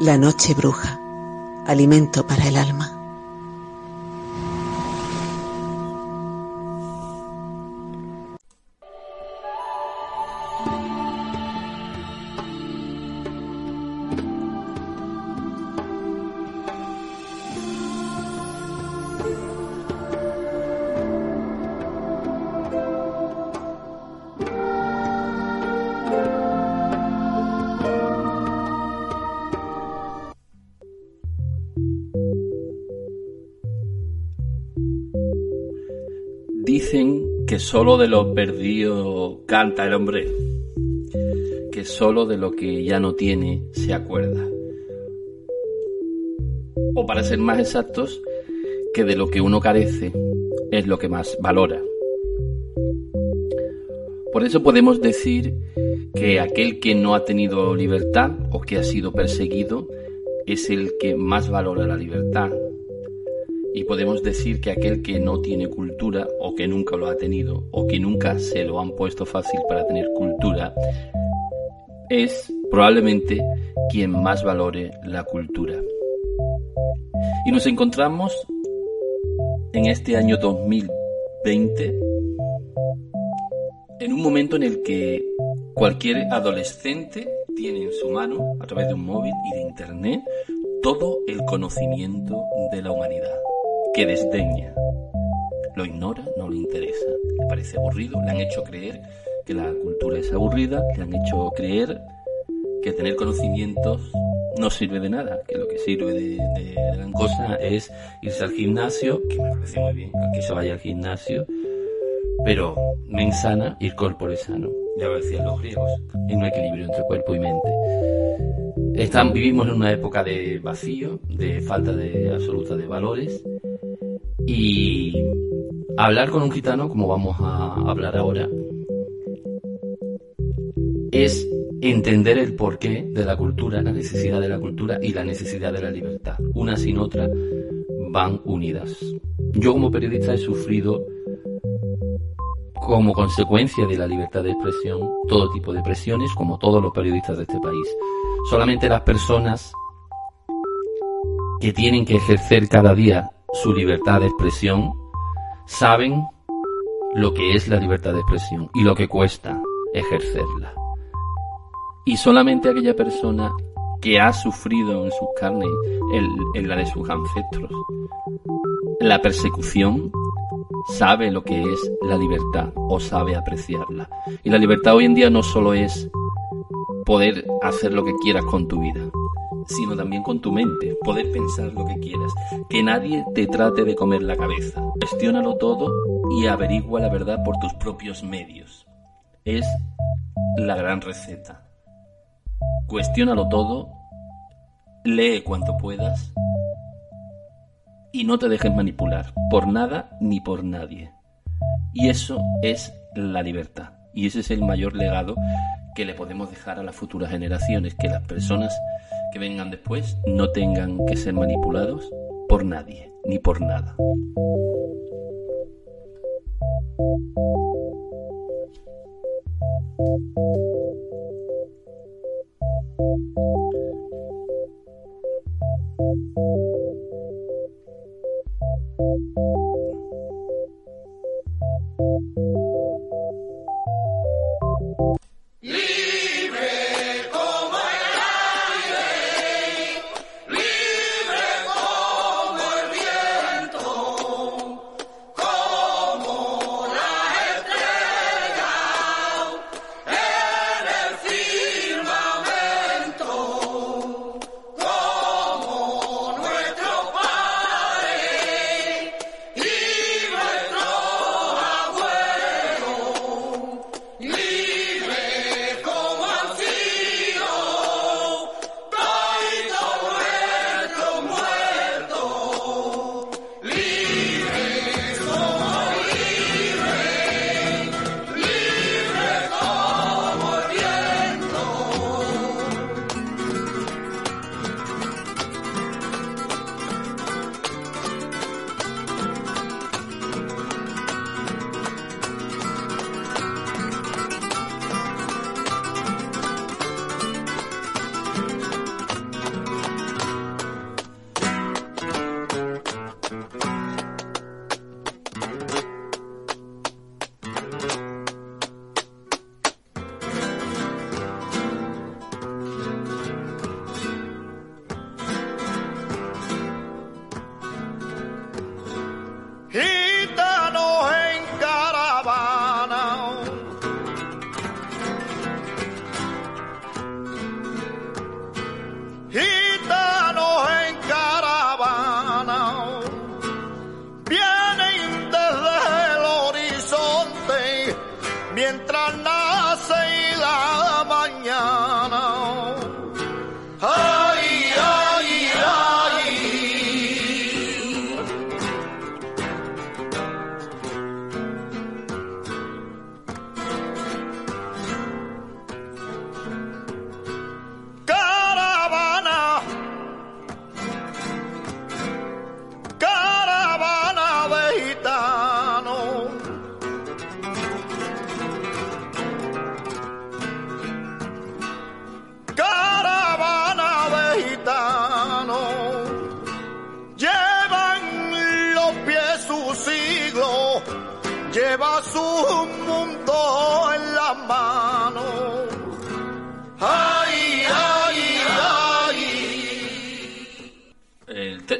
La noche bruja, alimento para el alma. Solo de lo perdido canta el hombre, que solo de lo que ya no tiene se acuerda. O para ser más exactos, que de lo que uno carece es lo que más valora. Por eso podemos decir que aquel que no ha tenido libertad o que ha sido perseguido es el que más valora la libertad, y podemos decir que aquel que no tiene cultura que nunca lo ha tenido o que nunca se lo han puesto fácil para tener cultura es probablemente quien más valore la cultura. Y nos encontramos en este año 2020 en un momento en el que cualquier adolescente tiene en su mano, a través de un móvil y de internet, todo el conocimiento de la humanidad que desdeña, lo ignora, no le interesa, le parece aburrido, le han hecho creer que la cultura es aburrida, le han hecho creer que tener conocimientos no sirve de nada, que lo que sirve de, gran cosa es irse al gimnasio, que me parece muy bien que se vaya al gimnasio, pero mensana ir corpore sano, ya lo decían los griegos, en un equilibrio entre cuerpo y mente. Están, vivimos en una época de vacío, de falta de absoluta de valores, y hablar con un gitano, como vamos a hablar ahora, es entender el porqué de la cultura, la necesidad de la cultura y la necesidad de la libertad. Una sin otra van unidas. Yo como periodista he sufrido como consecuencia de la libertad de expresión todo tipo de presiones, como todos los periodistas de este país. Solamente las personas que tienen que ejercer cada día su libertad de expresión saben lo que es la libertad de expresión y lo que cuesta ejercerla. Y solamente aquella persona que ha sufrido en sus carnes, en la de sus ancestros, la persecución, sabe lo que es la libertad o sabe apreciarla. Y la libertad hoy en día no solo es poder hacer lo que quieras con tu vida, sino también con tu mente, poder pensar lo que quieras, que nadie te trate de comer la cabeza. Cuestiónalo todo y averigua la verdad por tus propios medios. Es la gran receta. Cuestiónalo todo, lee cuanto puedas y no te dejes manipular por nada ni por nadie. Y eso es la libertad. Y ese es el mayor legado que le podemos dejar a las futuras generaciones, que las personas que vengan después no tengan que ser manipulados por nadie ni por nada. Lee!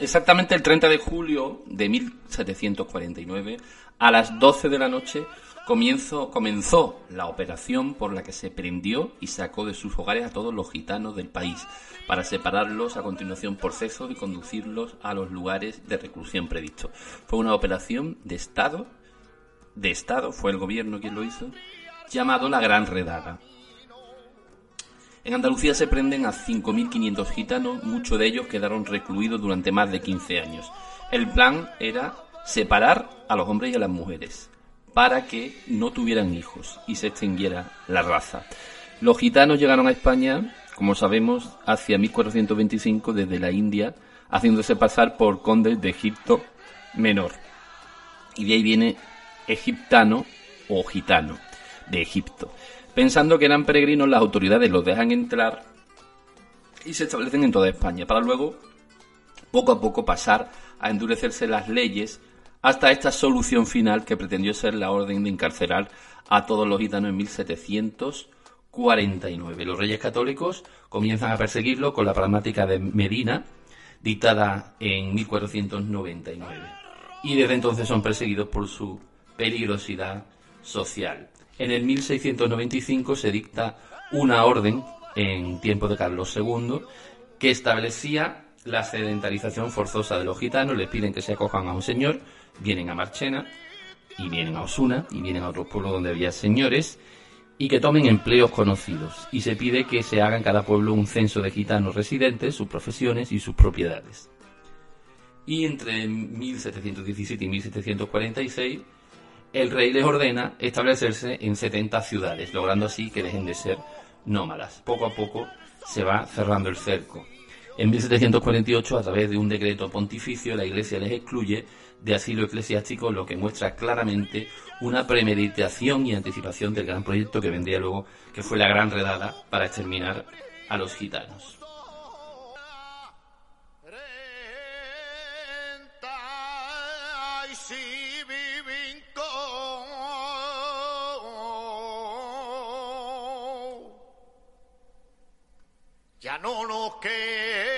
Exactamente el 30 de julio de 1749, a las 12 de la noche, comenzó la operación por la que se prendió y sacó de sus hogares a todos los gitanos del país, para separarlos a continuación por sexo y conducirlos a los lugares de reclusión previstos. Fue una operación de Estado, de Estado, fue el gobierno quien lo hizo, llamado la Gran Redada. En Andalucía se prenden a 5.500 gitanos, muchos de ellos quedaron recluidos durante más de 15 años. El plan era separar a los hombres y a las mujeres para que no tuvieran hijos y se extinguiera la raza. Los gitanos llegaron a España, como sabemos, hacia 1425 desde la India, haciéndose pasar por condes de Egipto Menor. Y de ahí viene egiptano o gitano, de Egipto. Pensando que eran peregrinos, las autoridades los dejan entrar y se establecen en toda España, para luego, poco a poco, pasar a endurecerse las leyes hasta esta solución final que pretendió ser la orden de encarcelar a todos los gitanos en 1749. Los reyes católicos comienzan a perseguirlo con la pragmática de Medina, dictada en 1499. Y desde entonces son perseguidos por su peligrosidad social. En el 1695 se dicta una orden en tiempo de Carlos II que establecía la sedentarización forzosa de los gitanos, les piden que se acojan a un señor, vienen a Marchena y vienen a Osuna y vienen a otros pueblos donde había señores y que tomen empleos conocidos y se pide que se haga en cada pueblo un censo de gitanos residentes, sus profesiones y sus propiedades. Y entre 1717 y 1746 el rey les ordena establecerse en 70 ciudades, logrando así que dejen de ser nómadas. Poco a poco se va cerrando el cerco. En 1748, a través de un decreto pontificio, la Iglesia les excluye de asilo eclesiástico, lo que muestra claramente una premeditación y anticipación del gran proyecto que vendría luego, que fue la gran redada para exterminar a los gitanos. No lo que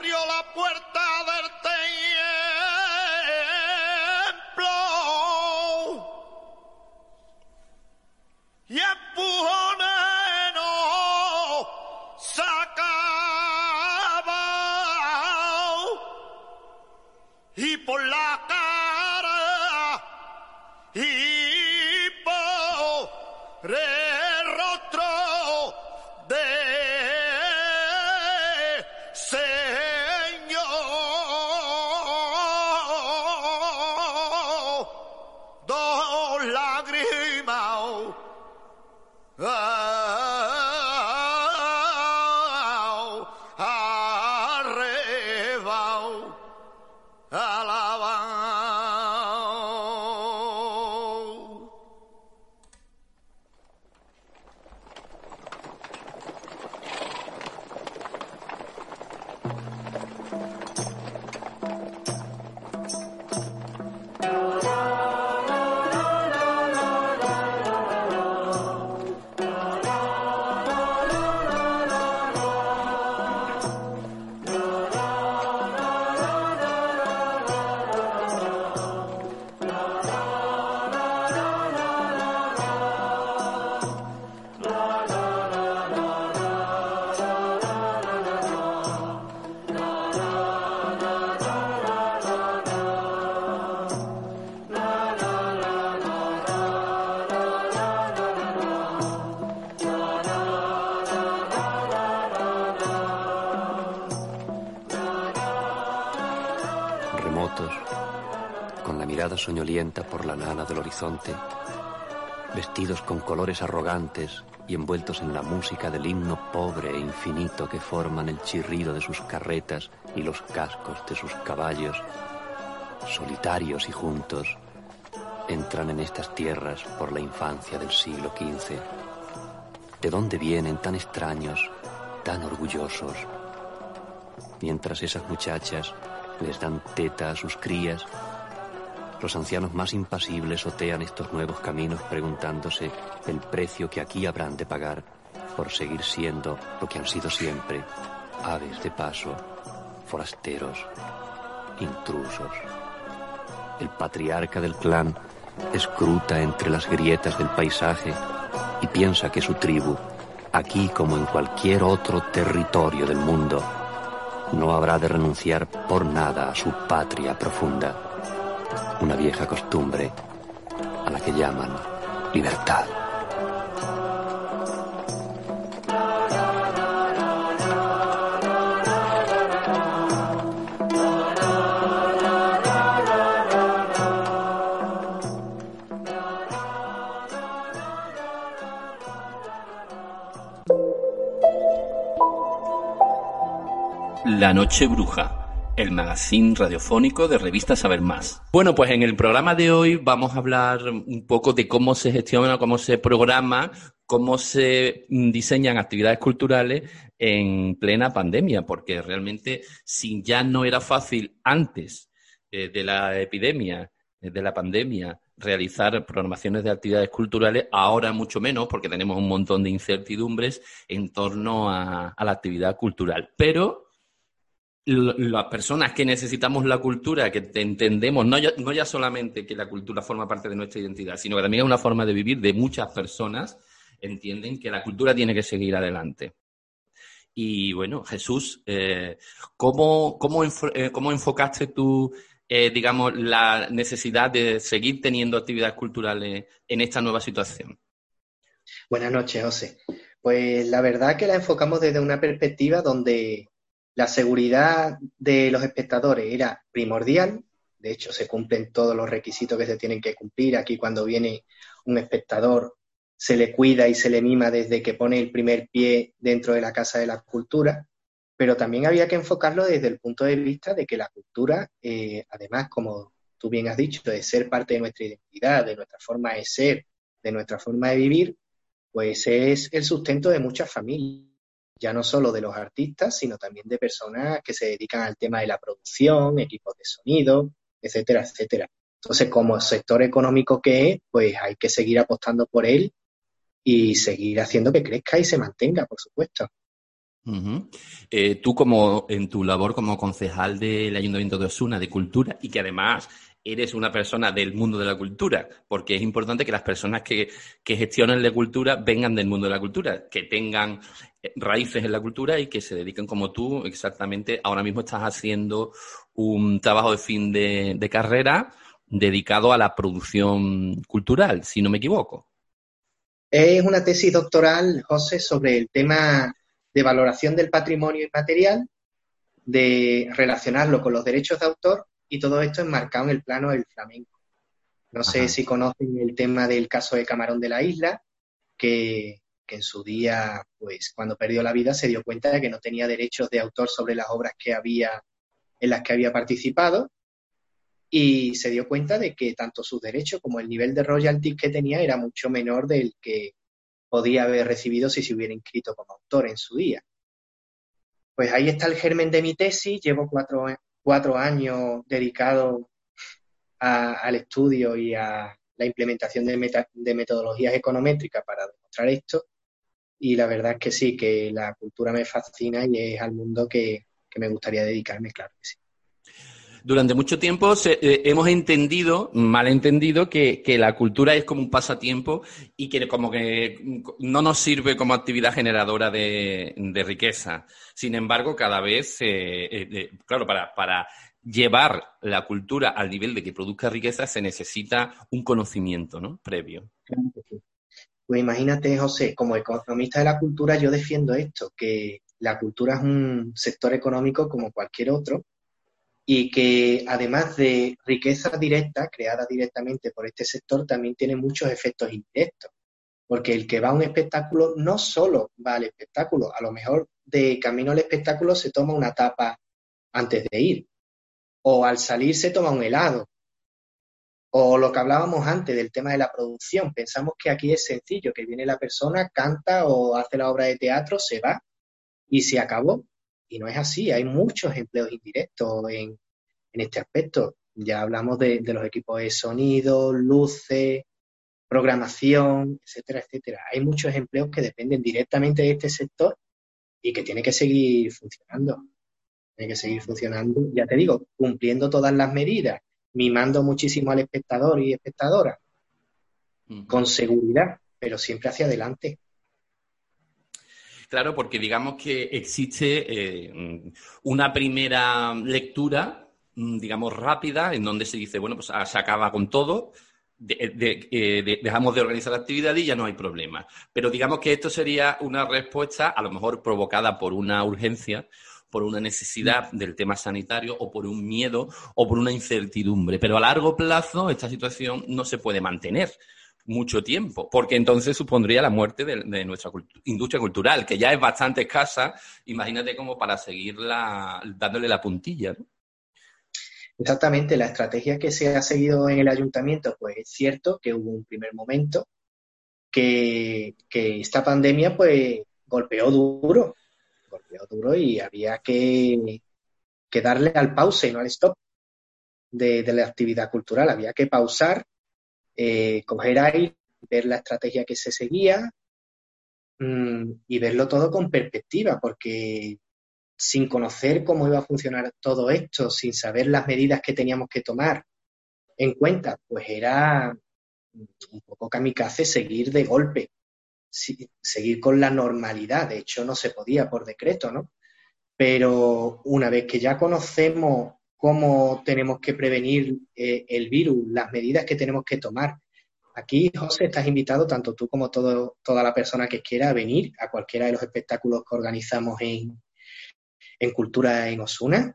abrió la puerta por la nana del horizonte, vestidos con colores arrogantes y envueltos en la música del himno pobre e infinito que forman el chirrido de sus carretas y los cascos de sus caballos, solitarios y juntos, entran en estas tierras por la infancia del siglo XV. ¿De dónde vienen tan extraños, tan orgullosos? Mientras esas muchachas les dan teta a sus crías, los ancianos más impasibles otean estos nuevos caminos preguntándose el precio que aquí habrán de pagar por seguir siendo lo que han sido siempre, aves de paso, forasteros, intrusos. El patriarca del clan escruta entre las grietas del paisaje y piensa que su tribu, aquí como en cualquier otro territorio del mundo, no habrá de renunciar por nada a su patria profunda, una vieja costumbre a la que llaman libertad. La Noche Bruja, el magazine radiofónico de revista Saber Más. Bueno, pues en el programa de hoy vamos a hablar un poco de cómo se gestiona, cómo se programa, cómo se diseñan actividades culturales en plena pandemia, porque realmente si ya no era fácil antes eh, de la epidemia, eh, de la pandemia, realizar programaciones de actividades culturales, ahora mucho menos, porque tenemos un montón de incertidumbres en torno a la actividad cultural. Pero las personas que necesitamos la cultura, que entendemos, no ya, no ya solamente que la cultura forma parte de nuestra identidad, sino que también es una forma de vivir de muchas personas, entienden que la cultura tiene que seguir adelante. Y bueno, Jesús, eh, ¿cómo, cómo, eh, cómo, enfocaste tú, eh, digamos, la necesidad de seguir teniendo actividades culturales en esta nueva situación? Buenas noches, José. Pues la verdad que la enfocamos desde una perspectiva donde la seguridad de los espectadores era primordial, de hecho se cumplen todos los requisitos que se tienen que cumplir. Aquí cuando viene un espectador se le cuida y se le mima desde que pone el primer pie dentro de la Casa de la Cultura, pero también había que enfocarlo desde el punto de vista de que la cultura, eh, además, como tú bien has dicho, de ser parte de nuestra identidad, de nuestra forma de ser, de nuestra forma de vivir, pues es el sustento de muchas familias ya no solo de los artistas, sino también de personas que se dedican al tema de la producción, equipos de sonido, etcétera, etcétera. Entonces, como sector económico que es, pues hay que seguir apostando por él y seguir haciendo que crezca y se mantenga, por supuesto. Eh, tú como en tu labor como concejal del Ayuntamiento de Osuna de Cultura y que además eres una persona del mundo de la cultura, porque es importante que las personas que, que gestionen la cultura vengan del mundo de la cultura, que tengan eh, raíces en la cultura y que se dediquen como tú exactamente. Ahora mismo estás haciendo un trabajo de fin de carrera dedicado a la producción cultural, si no me equivoco. Es una tesis doctoral, José, sobre el tema de valoración del patrimonio inmaterial, de relacionarlo con los derechos de autor y todo esto enmarcado en el plano del flamenco. No sé si conocen el tema del caso de Camarón de la Isla, que, en su día, pues cuando perdió la vida, se dio cuenta de que no tenía derechos de autor sobre las obras que había, en las que había participado, y se dio cuenta de que tanto sus derechos como el nivel de royalties que tenía era mucho menor del que podía haber recibido si se hubiera inscrito como autor en su día. Pues ahí está el germen de mi tesis, llevo cuatro, cuatro años dedicados al estudio y a la implementación de, de metodologías econométricas para demostrar esto. Y la verdad es que sí, que la cultura me fascina y es al mundo que, que me gustaría dedicarme, claro que sí durante mucho tiempo eh, hemos entendido, mal entendido, que, la cultura es como un pasatiempo y que como que no nos sirve como actividad generadora de, riqueza. Sin embargo, cada vez, eh, eh, claro, para, para llevar la cultura al nivel de que produzca riqueza se necesita un conocimiento ¿no? previo. Pues imagínate, José, como economista de la cultura, yo defiendo esto, que la cultura es un sector económico como cualquier otro y que además de riqueza directa creada directamente por este sector, también tiene muchos efectos indirectos. Porque el que va a un espectáculo no solo va al espectáculo, a lo mejor de camino al espectáculo se toma una tapa antes de ir. o al salir se toma un helado. O lo que hablábamos antes del tema de la producción, pensamos que aquí es sencillo, que viene la persona, canta o hace la obra de teatro, se va y se acabó. Y no es así, hay muchos empleos indirectos en, este aspecto. Ya hablamos de, de los equipos de sonido, luces, programación, etcétera, etcétera. Hay muchos empleos que dependen directamente de este sector y que tiene que seguir funcionando. Tiene que seguir funcionando, ya te digo, cumpliendo todas las medidas, mimando muchísimo al espectador y espectadora, con seguridad, pero siempre hacia adelante. Claro, porque digamos que existe eh, una primera lectura, mm, digamos, rápida, en donde se dice, bueno, pues ah, se acaba con todo, eh, dejamos de organizar la actividad y ya no hay problema. Pero digamos que esto sería una respuesta a lo mejor provocada por una urgencia, por una necesidad del tema sanitario o por un miedo o por una incertidumbre. Pero a largo plazo esta situación no se puede mantener mucho tiempo, porque entonces supondría la muerte de, nuestra industria cultural, que ya es bastante escasa, imagínate como para seguirla dándole la puntilla. ¿no? Exactamente, la estrategia que se ha seguido en el ayuntamiento, pues es cierto que hubo un primer momento que, esta pandemia pues golpeó duro, golpeó duro y había que, darle al pause y no al stop de, la actividad cultural, había que pausar, eh, coger aire, ver la estrategia que se seguía mm, y verlo todo con perspectiva, porque sin conocer cómo iba a funcionar todo esto, sin saber las medidas que teníamos que tomar en cuenta, pues era un poco kamikaze seguir de golpe, seguir con la normalidad. De hecho, no se podía por decreto, ¿no? Pero una vez que ya conocemos cómo tenemos que prevenir eh, el virus, las medidas que tenemos que tomar, Aquí, José, estás invitado, tanto tú como toda la persona que quiera, venir a cualquiera de los espectáculos que organizamos en, en Cultura en Osuna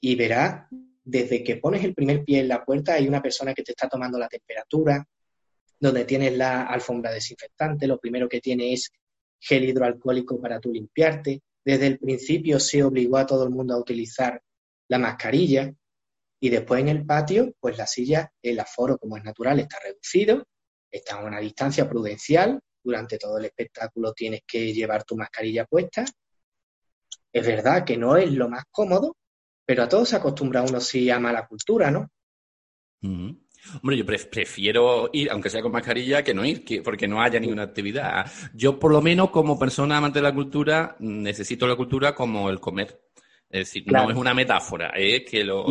y verá desde que pones el primer pie en la puerta hay una persona que te está tomando la temperatura, donde tienes la alfombra desinfectante, lo primero que tiene es gel hidroalcohólico para tú limpiarte. Desde el principio se obligó a todo el mundo a utilizar la mascarilla y después en el patio, pues la silla, el aforo como es natural está reducido, está a una distancia prudencial, durante todo el espectáculo tienes que llevar tu mascarilla puesta es verdad que no es lo más cómodo, pero a todos se acostumbra uno si ama la cultura, ¿no? Hombre, yo prefiero ir, aunque sea con mascarilla, que no ir, porque no haya ninguna actividad. Yo, por lo menos, como persona amante de la cultura, necesito la cultura como el comer. Es decir, no es una metáfora, es que lo,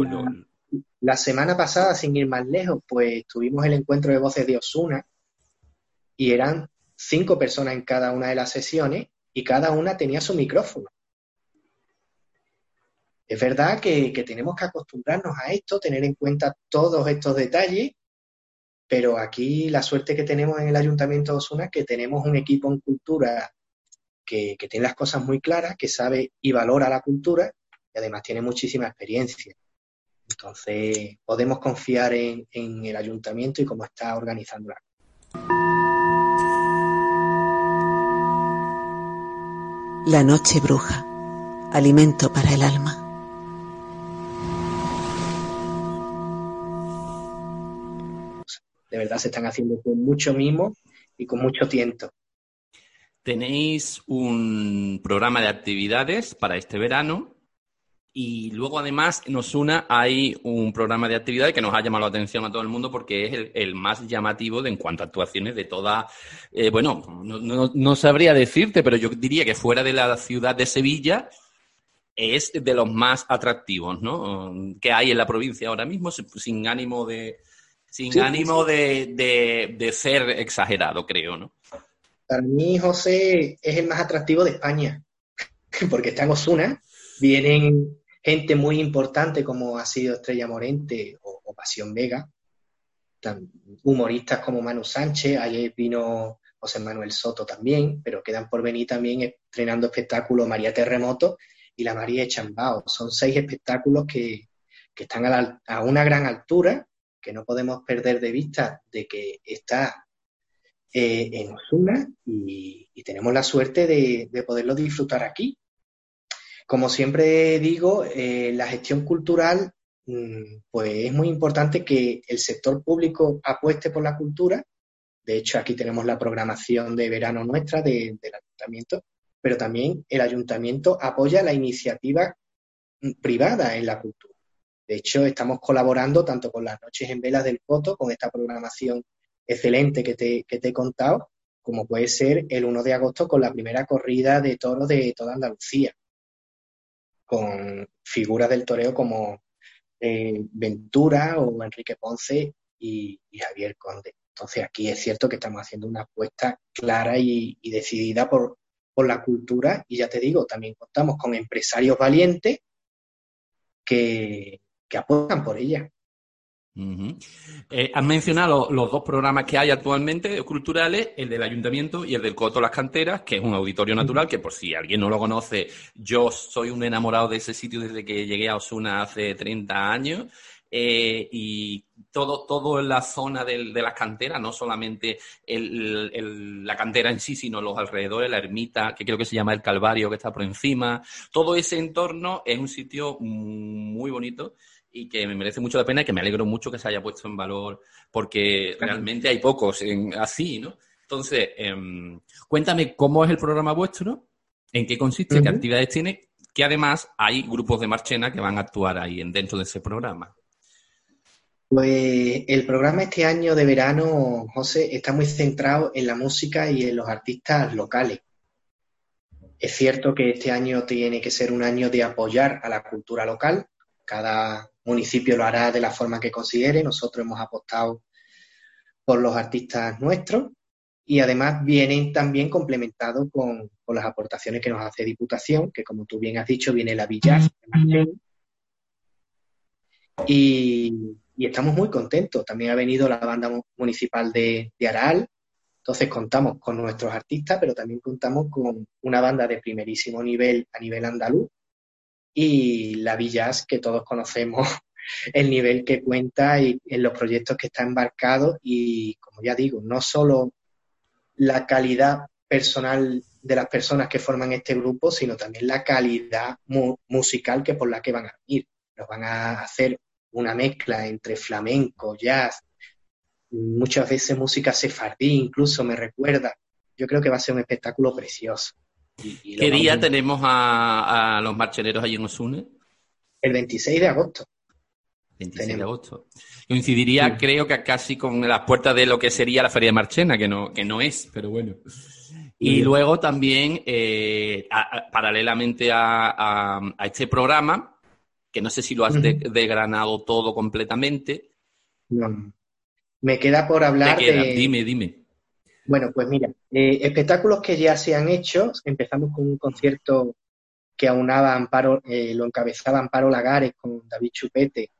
La semana pasada, sin ir más lejos, pues tuvimos el encuentro de voces de Osuna y eran cinco personas en cada una de las sesiones y cada una tenía su micrófono. Es verdad que, tenemos que acostumbrarnos a esto, tener en cuenta todos estos detalles, pero aquí la suerte que tenemos en el Ayuntamiento de Osuna es que tenemos un equipo en cultura que, tiene las cosas muy claras, que sabe y valora la cultura y además tiene muchísima experiencia. Entonces, podemos confiar en, en el ayuntamiento y cómo está organizando la La noche bruja, alimento para el alma. de verdad se están haciendo con mucho mimo y con mucho tiento. Tenéis un programa de actividades para este verano y luego además en Osuna hay un programa de actividades que nos ha llamado la atención a todo el mundo porque es el, más llamativo de, en cuanto a actuaciones de toda, eh, bueno, no, sabría decirte, pero yo diría que fuera de la ciudad de Sevilla es de los más atractivos, ¿no? Que hay en la provincia ahora mismo, sin ánimo de, sin ánimo De, ser exagerado, creo, ¿no? Para mí, José, es el más atractivo de España, porque está en Osuna, vienen gente muy importante como ha sido Estrella Morente o, Pasión Vega, humoristas como Manu Sánchez, ayer vino José Manuel Soto también, pero quedan por venir también estrenando espectáculos María Terremoto y la María Chambao. Son seis espectáculos que, están a, una gran altura que no podemos perder de vista de que está eh, en Osuna y, tenemos la suerte de, poderlo disfrutar aquí. Como siempre digo, eh, la gestión cultural mm, pues es muy importante que el sector público apueste por la cultura. De hecho, aquí tenemos la programación de verano nuestra del ayuntamiento, pero también el ayuntamiento apoya la iniciativa mm, privada en la cultura. De hecho, estamos colaborando tanto con las noches en velas del Coto, con esta programación excelente que te, que te he contado, como puede ser el 1 de agosto con la primera corrida de toros de toda Andalucía, con figuras del toreo como eh, Ventura o Enrique Ponce y, Javier Conde. Entonces aquí es cierto que estamos haciendo una apuesta clara y, decidida por, por la cultura y ya te digo, también contamos con empresarios valientes que, que apuestan por ella. Eh, has mencionado los dos programas que hay actualmente culturales, el del ayuntamiento y el del Coto Las Canteras, que es un auditorio natural, que por si alguien no lo conoce, yo soy un enamorado de ese sitio desde que llegué a Osuna hace 30 años. Eh, y todo, todo en la zona de las canteras, no solamente la cantera en sí, sino los alrededores, la ermita, que creo que se llama el Calvario, que está por encima. Todo ese entorno es un sitio muy bonito y que me merece mucho la pena y que me alegro mucho que se haya puesto en valor porque realmente hay pocos en, así, ¿no? Entonces, em, cuéntame cómo es el programa vuestro, en qué consiste, qué actividades tiene, que además hay grupos de marchena que van a actuar ahí dentro de ese programa. Pues el programa este año de verano, José, está muy centrado en la música y en los artistas locales. Es cierto que este año tiene que ser un año de apoyar a la cultura local. Cada municipio lo hará de la forma que considere. Nosotros hemos apostado por los artistas nuestros y además vienen también complementados con, las aportaciones que nos hace Diputación, que como tú bien has dicho, viene la Villas y, y, estamos muy contentos. También ha venido la banda municipal de, de Aral. Entonces contamos con nuestros artistas, pero también contamos con una banda de primerísimo nivel a nivel andaluz, y la Villas, que todos conocemos el nivel que cuenta y en los proyectos que está embarcado y, como ya digo, no solo la calidad personal de las personas que forman este grupo, sino también la calidad musical que por la que van a venir. Nos van a hacer una mezcla entre flamenco, jazz, muchas veces música sefardí, incluso me recuerda. Yo creo que va a ser un espectáculo precioso. ¿Qué día tenemos a, los marcheneros allí en Osune? El 26 de agosto. 26 de agosto. Coincidiría, creo que casi con las puertas de lo que sería la Feria de Marchena, que no, que no es, pero bueno. Y luego también, eh, paralelamente a, este programa, que no sé si lo has degranado todo completamente. No. Me queda por hablar de... Dime, dime. Bueno, pues mira, eh, espectáculos que ya se han hecho. Empezamos con un concierto que aunaba Amparo, eh, lo encabezaba Amparo Lagares con David Chupete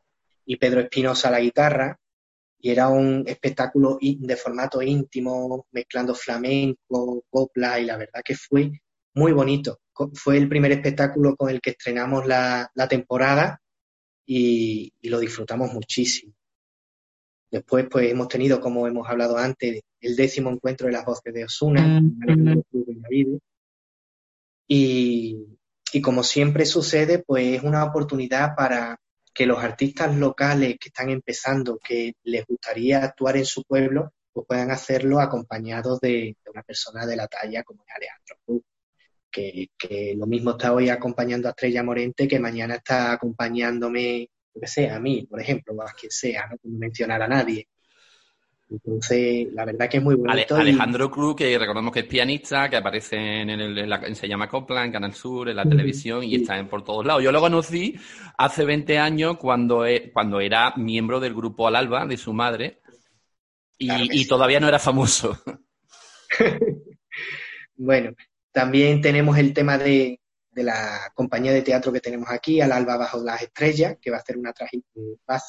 y Pedro Espinosa la guitarra. Y era un espectáculo de formato íntimo, mezclando flamenco, copla, y la verdad que fue muy bonito. Fue el primer espectáculo con el que estrenamos la, temporada y, y, lo disfrutamos muchísimo. Después, pues hemos tenido, como hemos hablado antes, el décimo encuentro de las voces de Osuna, y, y como siempre sucede, pues es una oportunidad para que los artistas locales que están empezando, que les gustaría actuar en su pueblo, pues puedan hacerlo acompañados de, una persona de la talla como es Alejandro Cruz, que, que, lo mismo está hoy acompañando a Estrella Morente, que mañana está acompañándome, lo que sea, a mí, por ejemplo, o a quien sea, no mencionar a nadie. Entonces, la verdad que es muy bonito. Alejandro Cruz, que recordamos que es pianista, que aparece en, el, Se llama Copland, en Canal Sur, en la televisión y está en, por todos lados. Yo lo conocí hace 20 años cuando, e, cuando era miembro del grupo Al Alba de su madre y, todavía no era famoso. bueno, también tenemos el tema de, la compañía de teatro que tenemos aquí, Al Alba Bajo las Estrellas, que va a hacer una, va a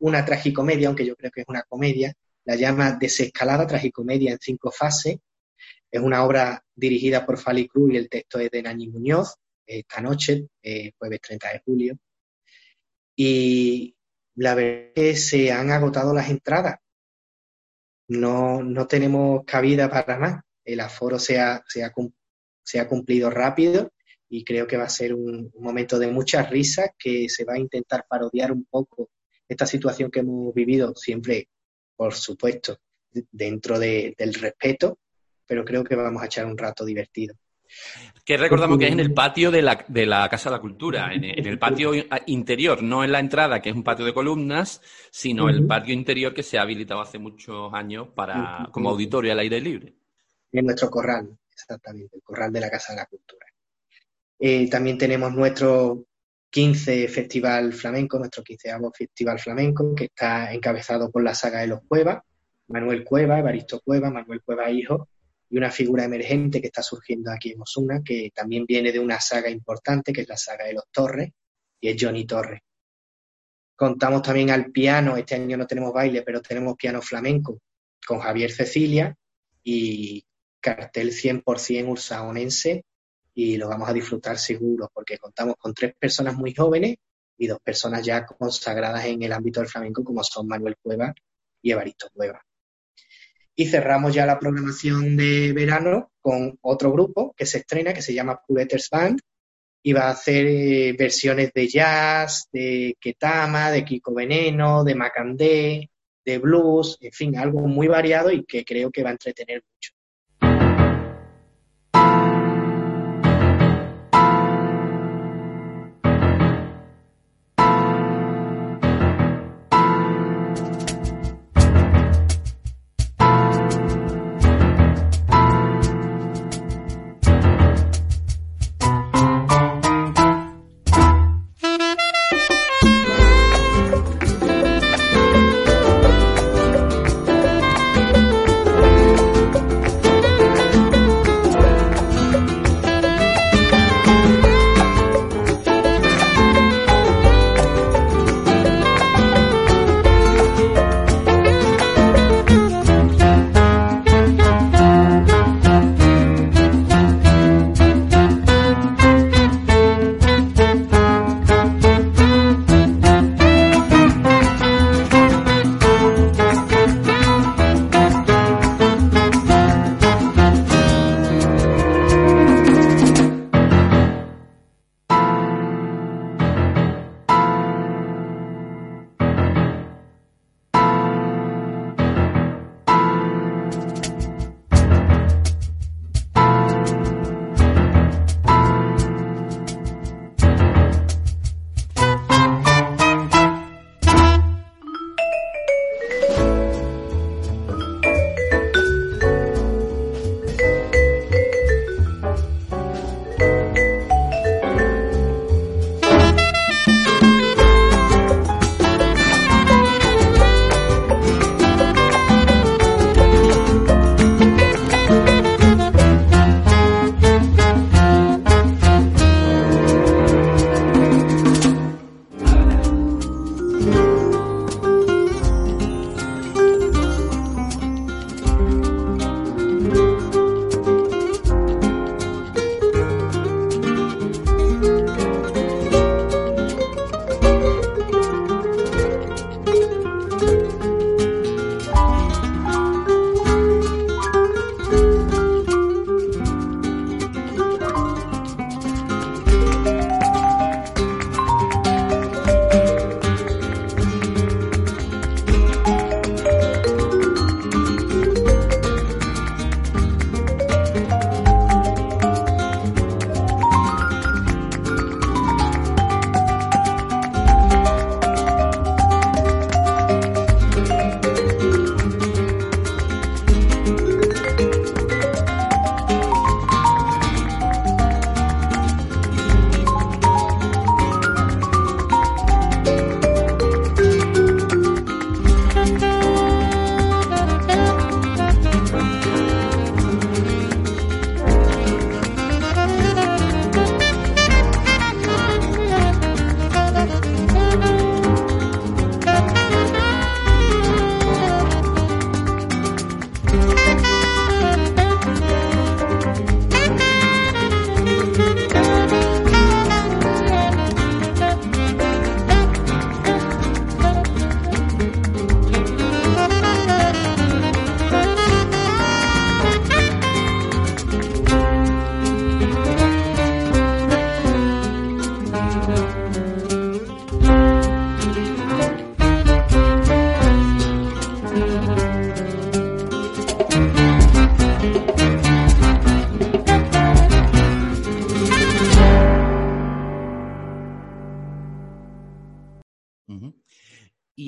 una tragicomedia, aunque yo creo que es una comedia, la llama Desescalada Tragicomedia en cinco fases. Es una obra dirigida por Fali Cruz y el texto es de Nani Muñoz, esta noche, eh, jueves 30 de julio. Y la verdad es que se han agotado las entradas. No, no tenemos cabida para más. El aforo se ha, se ha, se ha cumplido rápido y creo que va a ser un, momento de muchas risas que se va a intentar parodiar un poco esta situación que hemos vivido, siempre, por supuesto, dentro del respeto, pero creo que vamos a echar un rato divertido. Que recordamos que es en el patio de la, de la Casa de la Cultura, en, el patio interior, no en la entrada, que es un patio de columnas, sino el patio interior que se ha habilitado hace muchos años para, como auditorio al aire libre. En nuestro corral, exactamente, el corral de la Casa de la Cultura. Eh, también tenemos nuestro 15 Festival Flamenco, nuestro 15 Festival Flamenco, que está encabezado por la saga de los Cuevas, Manuel Cueva, Evaristo Cueva, Manuel Cueva Hijo, y una figura emergente que está surgiendo aquí en Osuna, que también viene de una saga importante, que es la saga de los Torres, y es Johnny Torres. Contamos también al piano, este año no tenemos baile, pero tenemos piano flamenco con Javier Cecilia y cartel 100% ursaonense y lo vamos a disfrutar seguro porque contamos con tres personas muy jóvenes y dos personas ya consagradas en el ámbito del flamenco como son Manuel Cueva y Evaristo Cueva. Y cerramos ya la programación de verano con otro grupo que se estrena que se llama Puleters Band y va a hacer eh, versiones de jazz, de Ketama, de Kiko Veneno, de Macandé, de blues, en fin, algo muy variado y que creo que va a entretener mucho.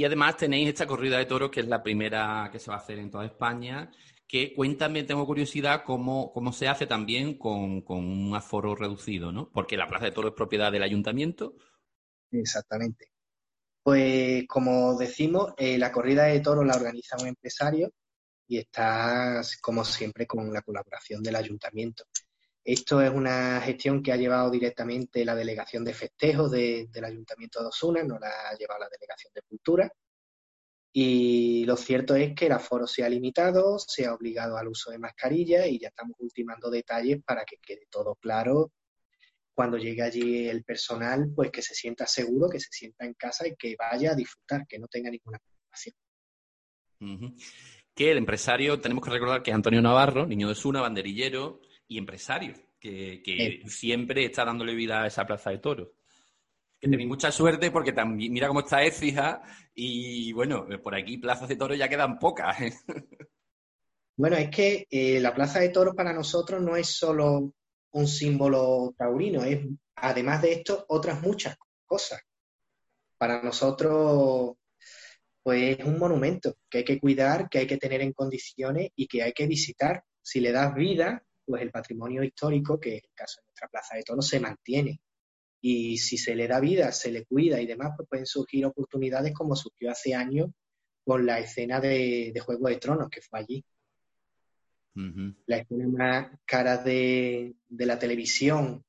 Y además tenéis esta corrida de toros, que es la primera que se va a hacer en toda España, que cuéntame, tengo curiosidad, cómo, cómo se hace también con, con, un aforo reducido, ¿no? Porque la Plaza de Toros es propiedad del ayuntamiento. Exactamente. Pues como decimos, eh, la corrida de toros la organiza un empresario y está, como siempre, con la colaboración del ayuntamiento. Esto es una gestión que ha llevado directamente la Delegación de Festejos de, del Ayuntamiento de Osuna, no la ha llevado la Delegación de Cultura. Y lo cierto es que el aforo se ha limitado, se ha obligado al uso de mascarilla y ya estamos ultimando detalles para que quede todo claro cuando llegue allí el personal, pues que se sienta seguro, que se sienta en casa y que vaya a disfrutar, que no tenga ninguna preocupación. Que el empresario, tenemos que recordar que es Antonio Navarro, niño de Osuna, banderillero, y empresario, que, siempre está dándole vida a esa plaza de toros. Que tenéis mucha suerte porque también, mira cómo está Écija y bueno, por aquí plazas de toros ya quedan pocas. ¿eh? Bueno, es que eh, la plaza de toros para nosotros no es solo un símbolo taurino, es además de esto otras muchas cosas. Para nosotros, pues es un monumento que hay que cuidar, que hay que tener en condiciones y que hay que visitar. Si le das vida, pues el patrimonio histórico, que es el caso de nuestra Plaza de Toros, se mantiene. Y si se le da vida, se le cuida y demás, pues pueden surgir oportunidades como surgió hace años con la escena de, Juego de Tronos, que fue allí. La escena más cara de, la televisión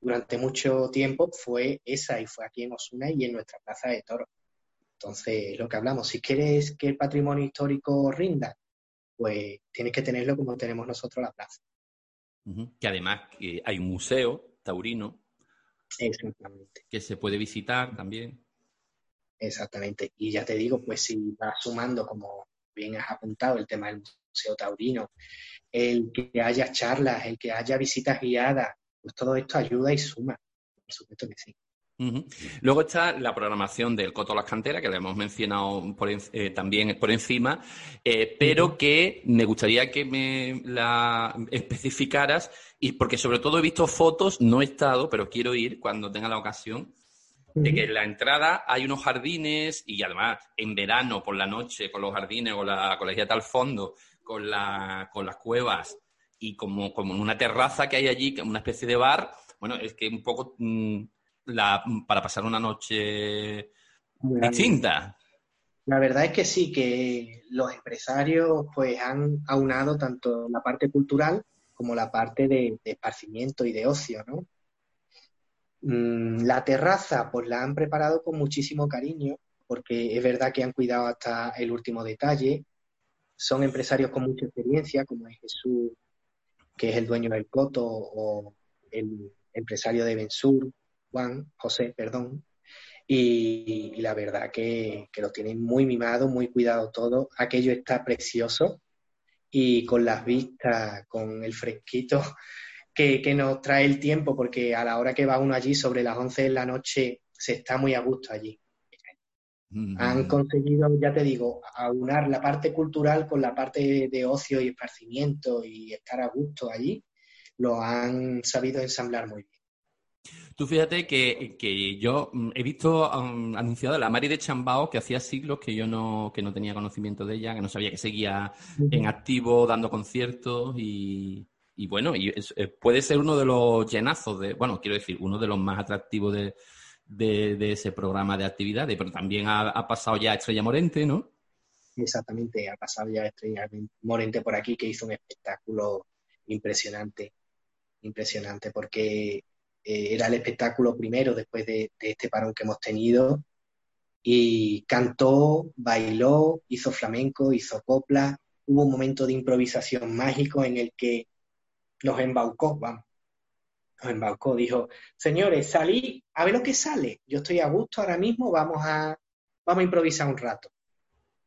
durante mucho tiempo fue esa y fue aquí en Osuna y en nuestra Plaza de Toros. Entonces, lo que hablamos, si quieres que el patrimonio histórico rinda, pues tienes que tenerlo como tenemos nosotros la plaza. Que además hay un museo taurino. Que se puede visitar también. Exactamente. Y ya te digo, pues si vas sumando, como bien has apuntado, el tema del museo taurino, el que haya charlas, el que haya visitas guiadas, pues todo esto ayuda y suma. Por supuesto que sí. Luego está la programación del Coto Las Canteras, que le hemos mencionado eh, también por encima, eh, pero que me gustaría que me la especificaras, y porque sobre todo he visto fotos, no he estado, pero quiero ir cuando tenga la ocasión, de que en la entrada hay unos jardines y además en verano por la noche con los jardines o la colegiata al fondo, con, la, con las cuevas y como, como una terraza que hay allí, una especie de bar, bueno, es que un poco... Mm, la, para pasar una noche distinta. La verdad es que sí, que los empresarios pues han aunado tanto la parte cultural como la parte de, esparcimiento y de ocio, ¿no? Mm, la terraza pues la han preparado con muchísimo cariño porque es verdad que han cuidado hasta el último detalle. Son empresarios con mucha experiencia, como es Jesús, que es el dueño del Coto, o el empresario de Bensur, Juan, José, perdón, y, la verdad que, lo tienen muy mimado, muy cuidado todo. Aquello está precioso y con las vistas, con el fresquito que, nos trae el tiempo, porque a la hora que va uno allí, sobre las 11 de la noche, se está muy a gusto allí. Mm. Han conseguido, ya te digo, aunar la parte cultural con la parte de ocio y esparcimiento y estar a gusto allí. Lo han sabido ensamblar muy bien. Tú fíjate que, yo mm, he visto um, anunciado a la Mari de Chambao que hacía siglos que yo no, que no tenía conocimiento de ella, que no sabía que seguía en activo dando conciertos y, bueno, y eh, puede ser uno de los llenazos de, bueno, quiero decir, uno de los más atractivos de, ese programa de actividades, pero también ha, pasado ya Estrella Morente, ¿no? Exactamente, ha pasado ya Estrella Morente por aquí que hizo un espectáculo impresionante, impresionante, porque eh, era el espectáculo primero después de, este parón que hemos tenido. Y cantó, bailó, hizo flamenco, hizo copla. Hubo un momento de improvisación mágico en el que nos embaucó, vamos. Nos embaucó, dijo, señores, salí, a ver lo que sale. Yo estoy a gusto ahora mismo, vamos a, vamos a improvisar un rato.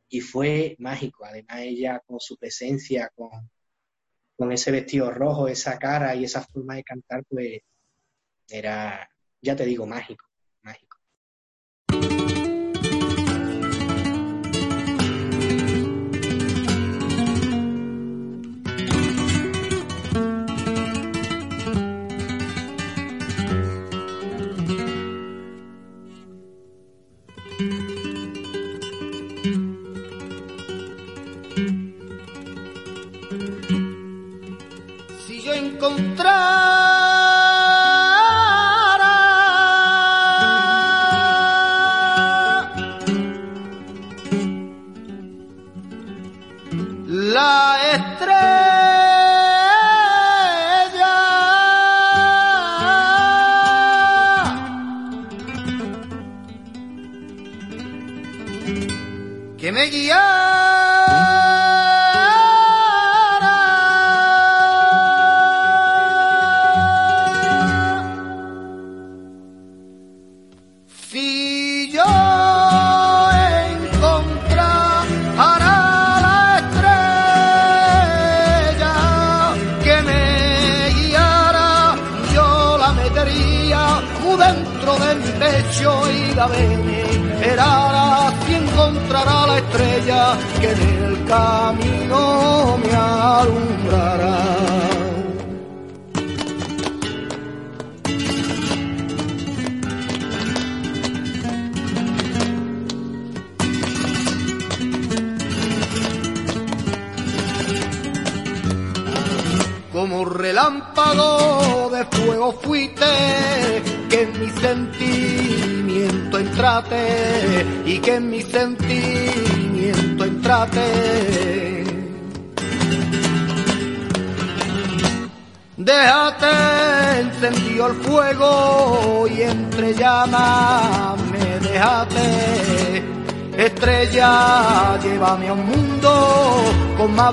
Y fue mágico, además ella con su presencia, con, con ese vestido rojo, esa cara y esa forma de cantar, pues era, ya te digo, mágico.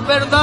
perdón.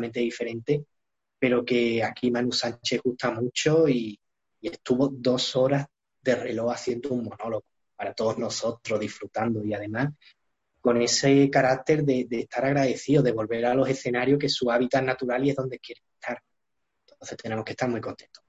diferente, pero que aquí Manu Sánchez gusta mucho y, estuvo dos horas de reloj haciendo un monólogo para todos nosotros, disfrutando y además con ese carácter de, estar agradecido, de volver a los escenarios que su hábitat natural y es donde quiere estar. Entonces tenemos que estar muy contentos.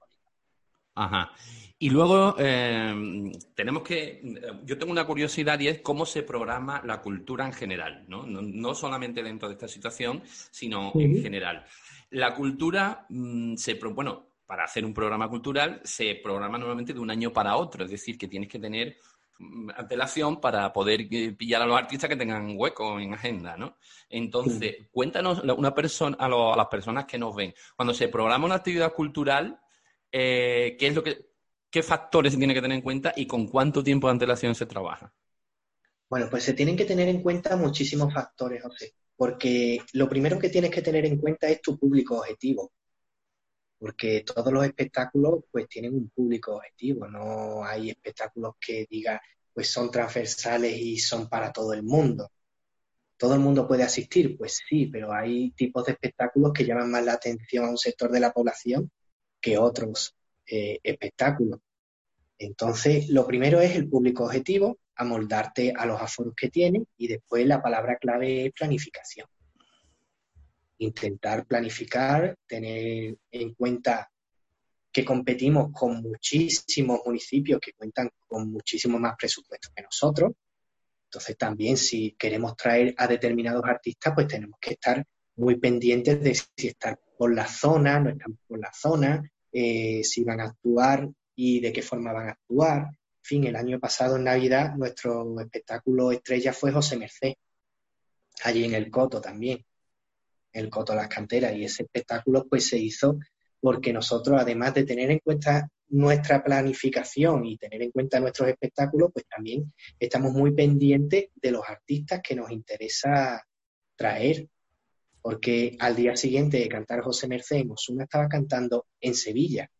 Ajá. Y luego em, tenemos que. Eh, yo tengo una curiosidad y es cómo se programa la cultura en general, ¿no? No, solamente dentro de esta situación, sino en general. La cultura mmm, se. Bueno, para hacer un programa cultural se programa normalmente de un año para otro, es decir, que tienes que tener mm, antelación para poder eh, pillar a los artistas que tengan hueco en agenda, ¿no? Entonces, cuéntanos una persona, a, lo, a las personas que nos ven, cuando se programa una actividad cultural, eh, ¿qué es lo que ¿Qué factores se tiene que tener en cuenta y con cuánto tiempo de antelación se trabaja? Bueno, pues se tienen que tener en cuenta muchísimos factores, José, porque lo primero que tienes que tener en cuenta es tu público objetivo, porque todos los espectáculos pues tienen un público objetivo, no hay espectáculos que diga pues son transversales y son para todo el mundo. ¿Todo el mundo puede asistir? Pues sí, pero hay tipos de espectáculos que llaman más la atención a un sector de la población que otros eh, espectáculo. Entonces, lo primero es el público objetivo, amoldarte a los aforos que tiene y después la palabra clave es planificación. Intentar planificar, tener en cuenta que competimos con muchísimos municipios que cuentan con muchísimo más presupuesto que nosotros. Entonces también si queremos traer a determinados artistas, pues tenemos que estar muy pendientes de si estar por la zona, no están por la zona, eh, si van a actuar y de qué forma van a actuar. En fin, el año pasado en Navidad nuestro espectáculo estrella fue José Merced, allí en el Coto también, el Coto Las Canteras, y ese espectáculo pues se hizo porque nosotros, además de tener en cuenta nuestra planificación y tener en cuenta nuestros espectáculos, pues también estamos muy pendientes de los artistas que nos interesa traer porque al día siguiente de cantar José Merced en Osuna estaba cantando en Sevilla.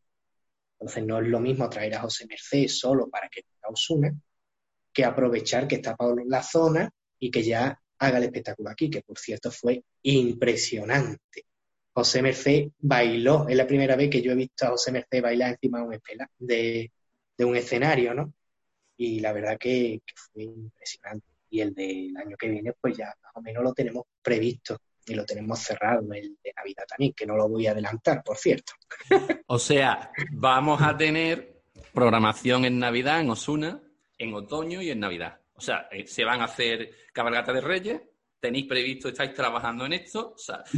Entonces no es lo mismo traer a José Merced solo para que tenga Osuna que aprovechar que está por la zona y que ya haga el espectáculo aquí, que por cierto fue impresionante. José Merced bailó, es la primera vez que yo he visto a José Merced bailar encima de un, de, de un escenario, ¿no? Y la verdad que, que fue impresionante. Y el del año que viene, pues ya más o menos lo tenemos previsto y lo tenemos cerrado el de Navidad también, que no lo voy a adelantar, por cierto. O sea, vamos a tener programación en Navidad, en Osuna, en otoño y en Navidad. O sea, eh, se van a hacer cabalgata de Reyes, tenéis previsto, estáis trabajando en esto,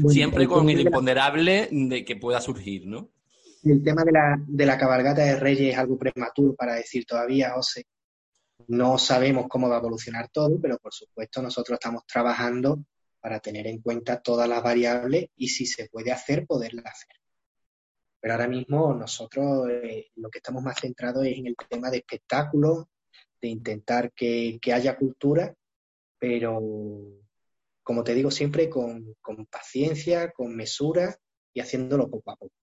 siempre con el imponderable de que pueda surgir, ¿no? El tema de la, de la cabalgata de Reyes es algo prematuro para decir todavía, José. No sabemos cómo va a evolucionar todo, pero por supuesto nosotros estamos trabajando para tener en cuenta todas las variables y si se puede hacer, poderla hacer. Pero ahora mismo nosotros eh, lo que estamos más centrados es en el tema de espectáculos, de intentar que, haya cultura, pero como te digo siempre, con, paciencia, con mesura y haciéndolo poco a poco.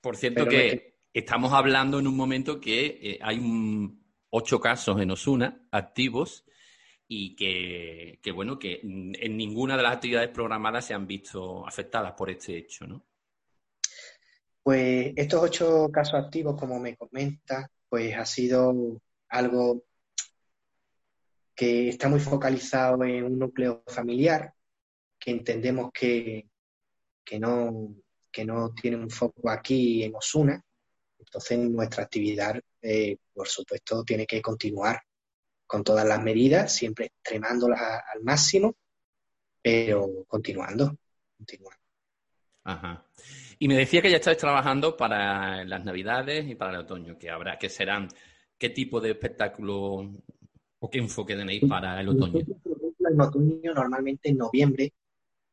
Por cierto que estamos hablando en un momento que eh, hay ocho casos en Osuna activos y que, bueno, que en ninguna de las actividades programadas se han visto afectadas por este hecho, ¿no? Pues estos ocho casos activos, como me comenta, pues ha sido algo que está muy focalizado en un núcleo familiar, que entendemos que, que, no, que no tiene un foco aquí en Osuna. Entonces nuestra actividad, eh, por supuesto, tiene que continuar con todas las medidas, siempre extremándolas al máximo, pero continuando, continuando. Ajá. Y me decía que ya estáis trabajando para las Navidades y para el otoño, que habrá, que serán, ¿qué tipo de espectáculo o qué enfoque tenéis para el otoño? En otoño, normalmente en noviembre,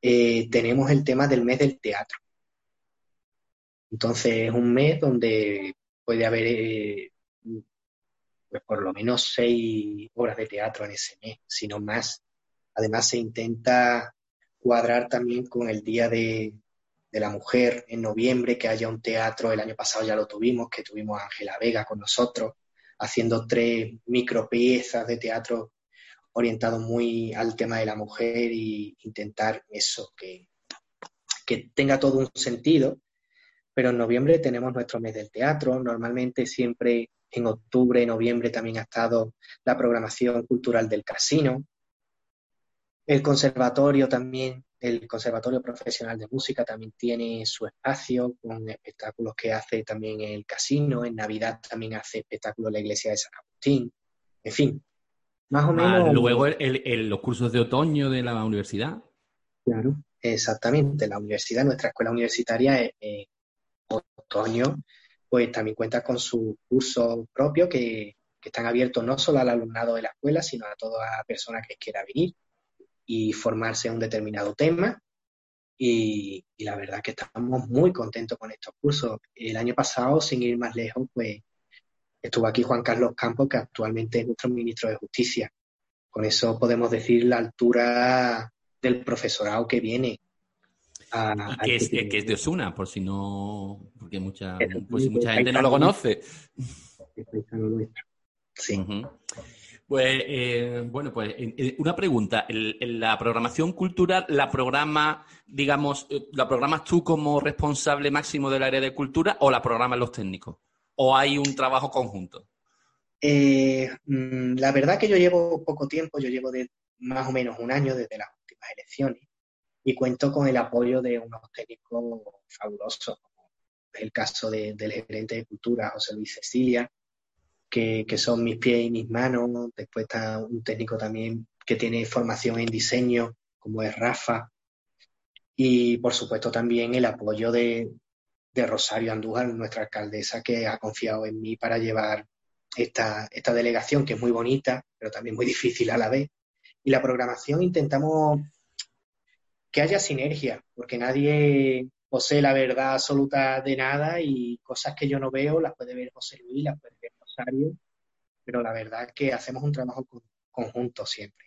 eh, tenemos el tema del mes del teatro. Entonces es un mes donde puede haber eh, por lo menos seis horas de teatro en ese mes, si no más. Además se intenta cuadrar también con el Día de, la Mujer en noviembre, que haya un teatro, el año pasado ya lo tuvimos, que tuvimos a Ángela Vega con nosotros, haciendo tres micro piezas de teatro orientado muy al tema de la mujer y intentar eso, que, que tenga todo un sentido. Pero en noviembre tenemos nuestro mes del teatro, normalmente siempre en octubre, noviembre también ha estado la programación cultural del casino. El conservatorio también el Conservatorio Profesional de Música también tiene su espacio con espectáculos que hace también el casino. En Navidad también hace espectáculos la iglesia de San Agustín. En fin, más o menos. luego los cursos de otoño de la universidad. Claro, exactamente. La universidad, nuestra escuela universitaria, en otoño, pues también cuenta con sus cursos propios que, que están abiertos no solo al alumnado de la escuela, sino a toda persona que quiera venir y formarse en un determinado tema. Y, la verdad que estamos muy contentos con estos cursos. El año pasado, sin ir más lejos, pues estuvo aquí Juan Carlos Campos, que actualmente es nuestro ministro de Justicia. Con eso podemos decir la altura del profesorado que viene. A, que, es, que, es, de Osuna, por si no, porque mucha, pues mucha gente no lo conoce. Sí. Pues, eh, bueno, pues una pregunta. la programación cultural, ¿la programa, digamos, eh, la programas tú como responsable máximo del área de cultura o la programan los técnicos? ¿O hay un trabajo conjunto? Eh, mm, la verdad que yo llevo poco tiempo, yo llevo de más o menos un año desde las últimas elecciones y cuento con el apoyo de unos técnicos fabulosos, como es el caso del gerente de cultura, José Luis Cecilia, que, son mis pies y mis manos. Después está un técnico también que tiene formación en diseño, como es Rafa. Y por supuesto también el apoyo de, Rosario Andújar, nuestra alcaldesa, que ha confiado en mí para llevar esta, esta delegación, que es muy bonita, pero también muy difícil a la vez. Y la programación intentamos que haya sinergia, porque nadie posee la verdad absoluta de nada y cosas que yo no veo las puede ver José Luis, las puede ver pero la verdad es que hacemos un trabajo conjunto siempre.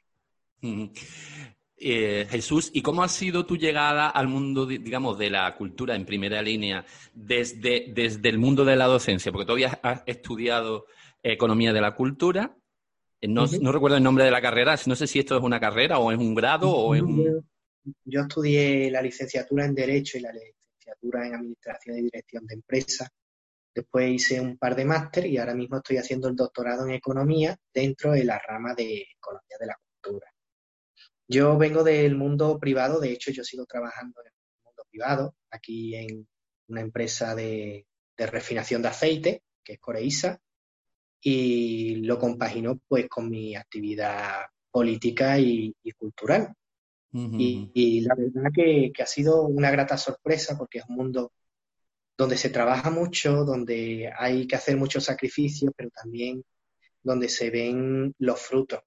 Eh, Jesús, ¿y cómo ha sido tu llegada al mundo, digamos, de la cultura en primera línea desde, desde el mundo de la docencia? Porque todavía has estudiado economía de la cultura. Eh, no, recuerdo el nombre de la carrera, no sé si esto es una carrera o es un grado o es un... Yo estudié la licenciatura en Derecho y la licenciatura en Administración y Dirección de Empresas Después hice un par de máster y ahora mismo estoy haciendo el doctorado en economía dentro de la rama de economía de la cultura. Yo vengo del mundo privado, de hecho yo sigo trabajando en el mundo privado, aquí en una empresa de, refinación de aceite, que es Coreisa, y lo compagino pues con mi actividad política y, cultural. Y, la verdad que, que, ha sido una grata sorpresa porque es un mundo donde se trabaja mucho, donde hay que hacer muchos sacrificios, pero también donde se ven los frutos.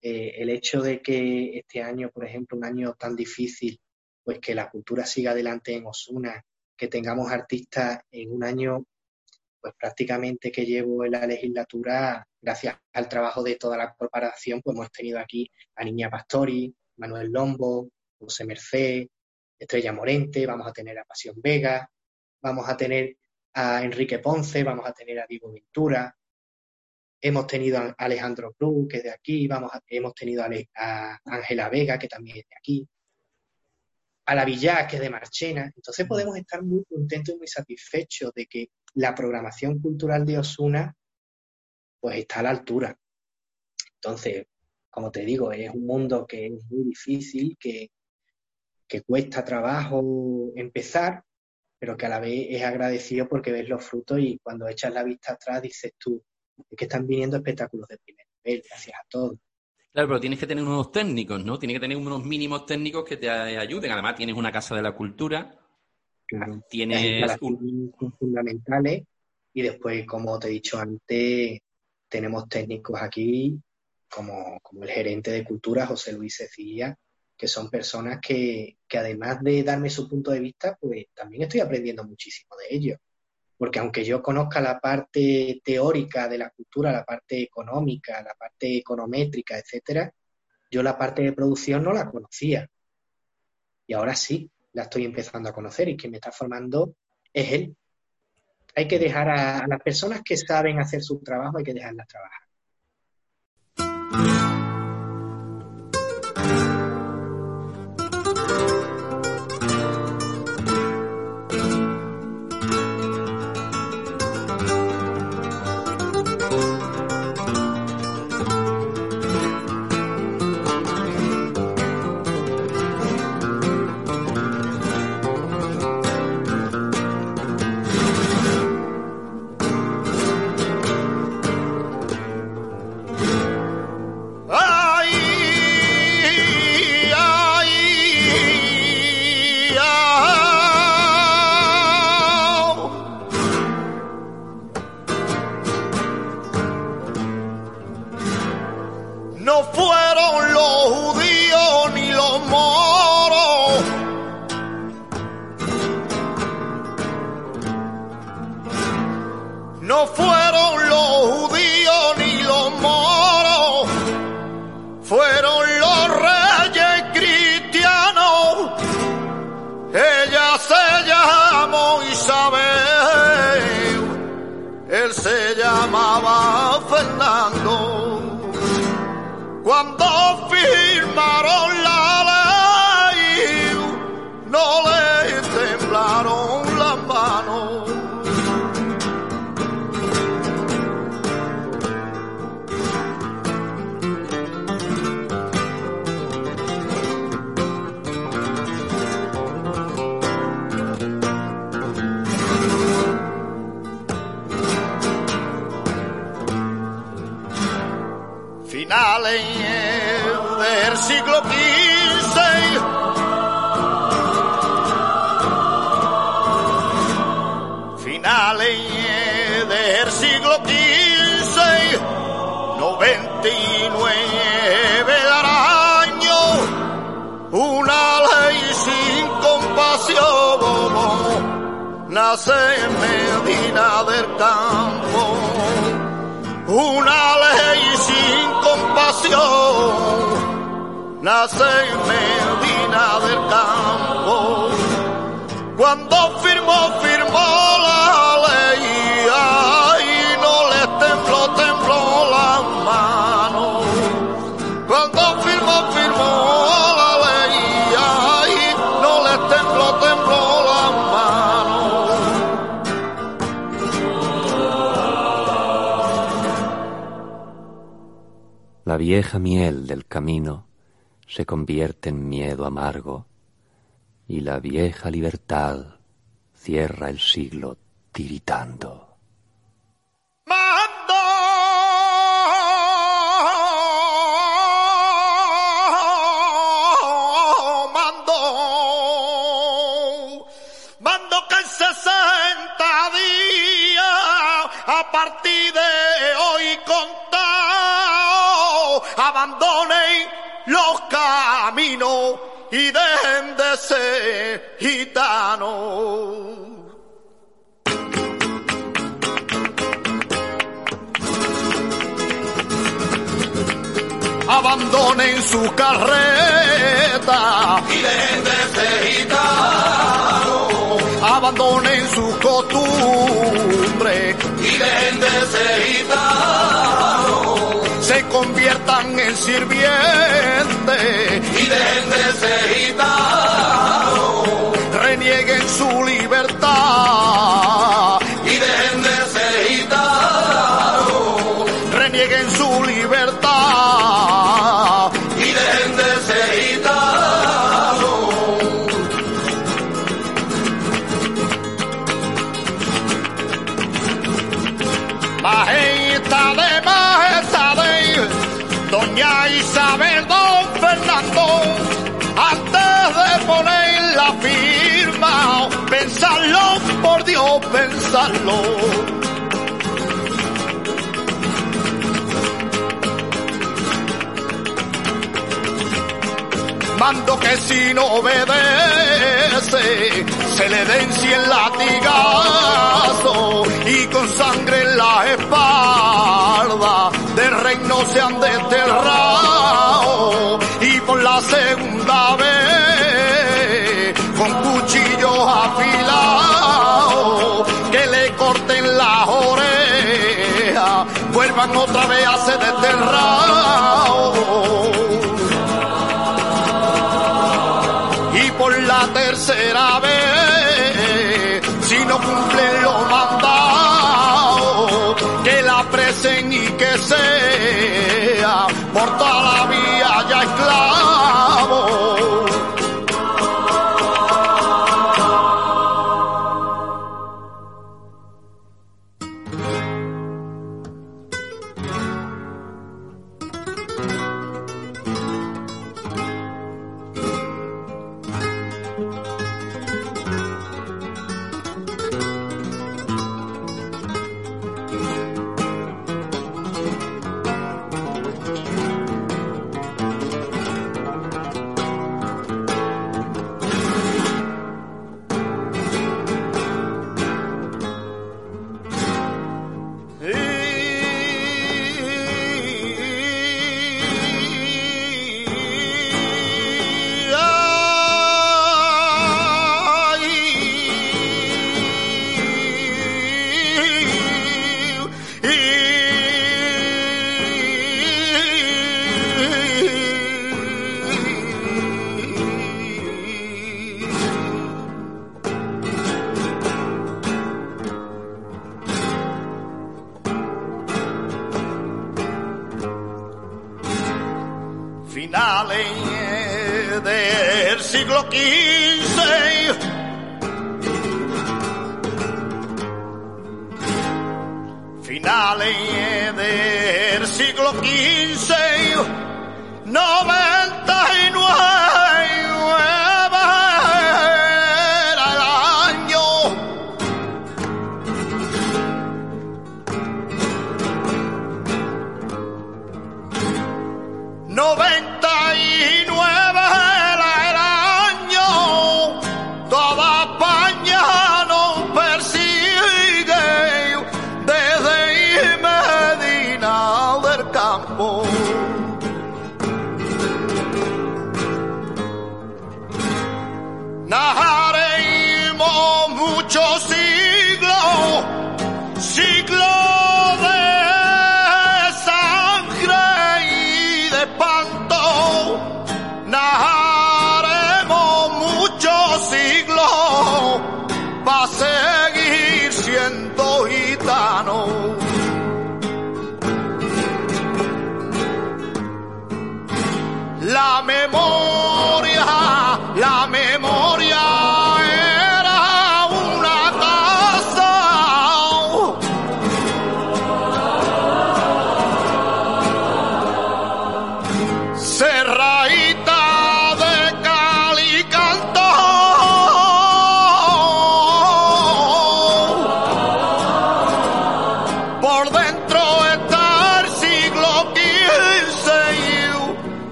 Eh, el hecho de que este año, por ejemplo, un año tan difícil, pues que la cultura siga adelante en Osuna, que tengamos artistas en un año, pues prácticamente que llevo en la legislatura, gracias al trabajo de toda la corporación, pues hemos tenido aquí a Niña Pastori, Manuel Lombo, José Merced, Estrella Morente, vamos a tener a Pasión Vega, vamos a tener a Enrique Ponce, vamos a tener a Diego Ventura, hemos tenido a Alejandro Cruz, que es de aquí, vamos hemos tenido a Ángela Vega, que también es de aquí, a la Villa, que es de Marchena. Entonces podemos estar muy contentos y muy satisfechos de que la programación cultural de Osuna pues está a la altura. Entonces, como te digo, es un mundo que es muy difícil, que, que cuesta trabajo empezar, pero que a la vez es agradecido porque ves los frutos y cuando echas la vista atrás dices tú, es que están viniendo espectáculos de primer nivel, gracias a todos. Claro, pero tienes que tener unos técnicos, ¿no? Tienes que tener unos mínimos técnicos que te ayuden. Además, tienes una casa de la cultura. Claro. Tienes fundamentales y después, como te he dicho antes, tenemos técnicos aquí como, como el gerente de cultura, José Luis Cecilia, que son personas que, además de darme su punto de vista, pues también estoy aprendiendo muchísimo de ellos. Porque aunque yo conozca la parte teórica de la cultura, la parte económica, la parte econométrica, etcétera, yo la parte de producción no la conocía. Y ahora sí, la estoy empezando a conocer y quien me está formando es él. Hay que dejar a, a las personas que saben hacer su trabajo, hay que dejarlas trabajar. No No fueron los judíos ni los moros, fueron los reyes cristianos. Ella se llamó Isabel, él se llamaba Fernando cuando firmaron la ley, no le temblaron nace en Medina del Campo una ley sin compasión nace en Medina del Campo. Cuando firmó, firmó La vieja miel del camino se convierte en miedo amargo y la vieja libertad cierra el siglo tiritando. Mando, mando, mando que en 60 días a partir de hoy contado abandonen los caminos y dejen de ser gitanos. abandonen su carreta y dejen de ser gitanos. Abandonen su costumbre y dejen de ser gitanos. Se conviertan en sirvientes. Y dejen de ser poner la firma, pensarlo, por Dios, pensarlo. mando que si no obedece se le den cien latigazos y con sangre en la espalda del reino se han desterrado y por la segunda vez con cuchillos afilados que le corten las orejas vuelvan otra vez a ser desterrados y por la tercera vez, si no cumplen los mandados, que la presen y que sea por toda la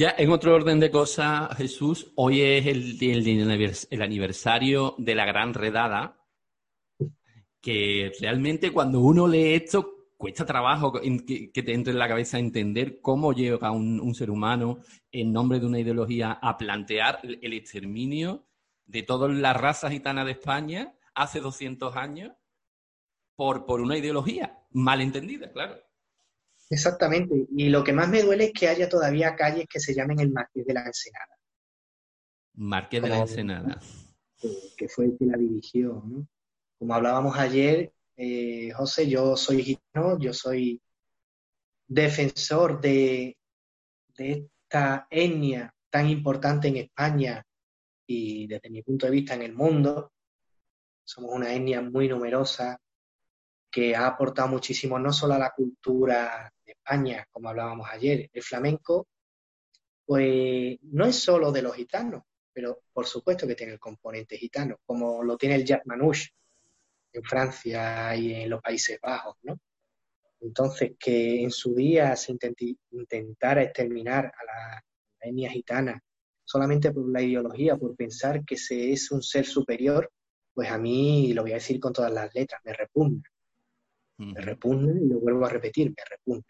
Ya en otro orden de cosas, Jesús, hoy es el, aniversario de la gran redada, que realmente cuando uno lee esto cuesta trabajo que, te entre en la cabeza entender cómo llega un, ser humano en nombre de una ideología a plantear el exterminio de todas las razas gitanas de España hace 200 años por, por una ideología mal entendida, claro. Exactamente. Y lo que más me duele es que haya todavía calles que se llamen el Marqués de la Ensenada. Marqués de la Ensenada. Que fue el que la dirigió, ¿no? Como hablábamos ayer, eh, José, yo soy gitano, yo soy defensor de, de esta etnia tan importante en España y desde mi punto de vista en el mundo. Somos una etnia muy numerosa que ha aportado muchísimo no solo a la cultura Como hablábamos ayer, el flamenco, pues no es solo de los gitanos, pero por supuesto que tiene el componente gitano, como lo tiene el jazz manouche en Francia y en los Países Bajos, ¿no? Entonces, que en su día se intentara exterminar a la etnia gitana solamente por la ideología, por pensar que se es un ser superior, pues a mí, lo voy a decir con todas las letras, me repugna. Me repugna y lo vuelvo a repetir, me repugna.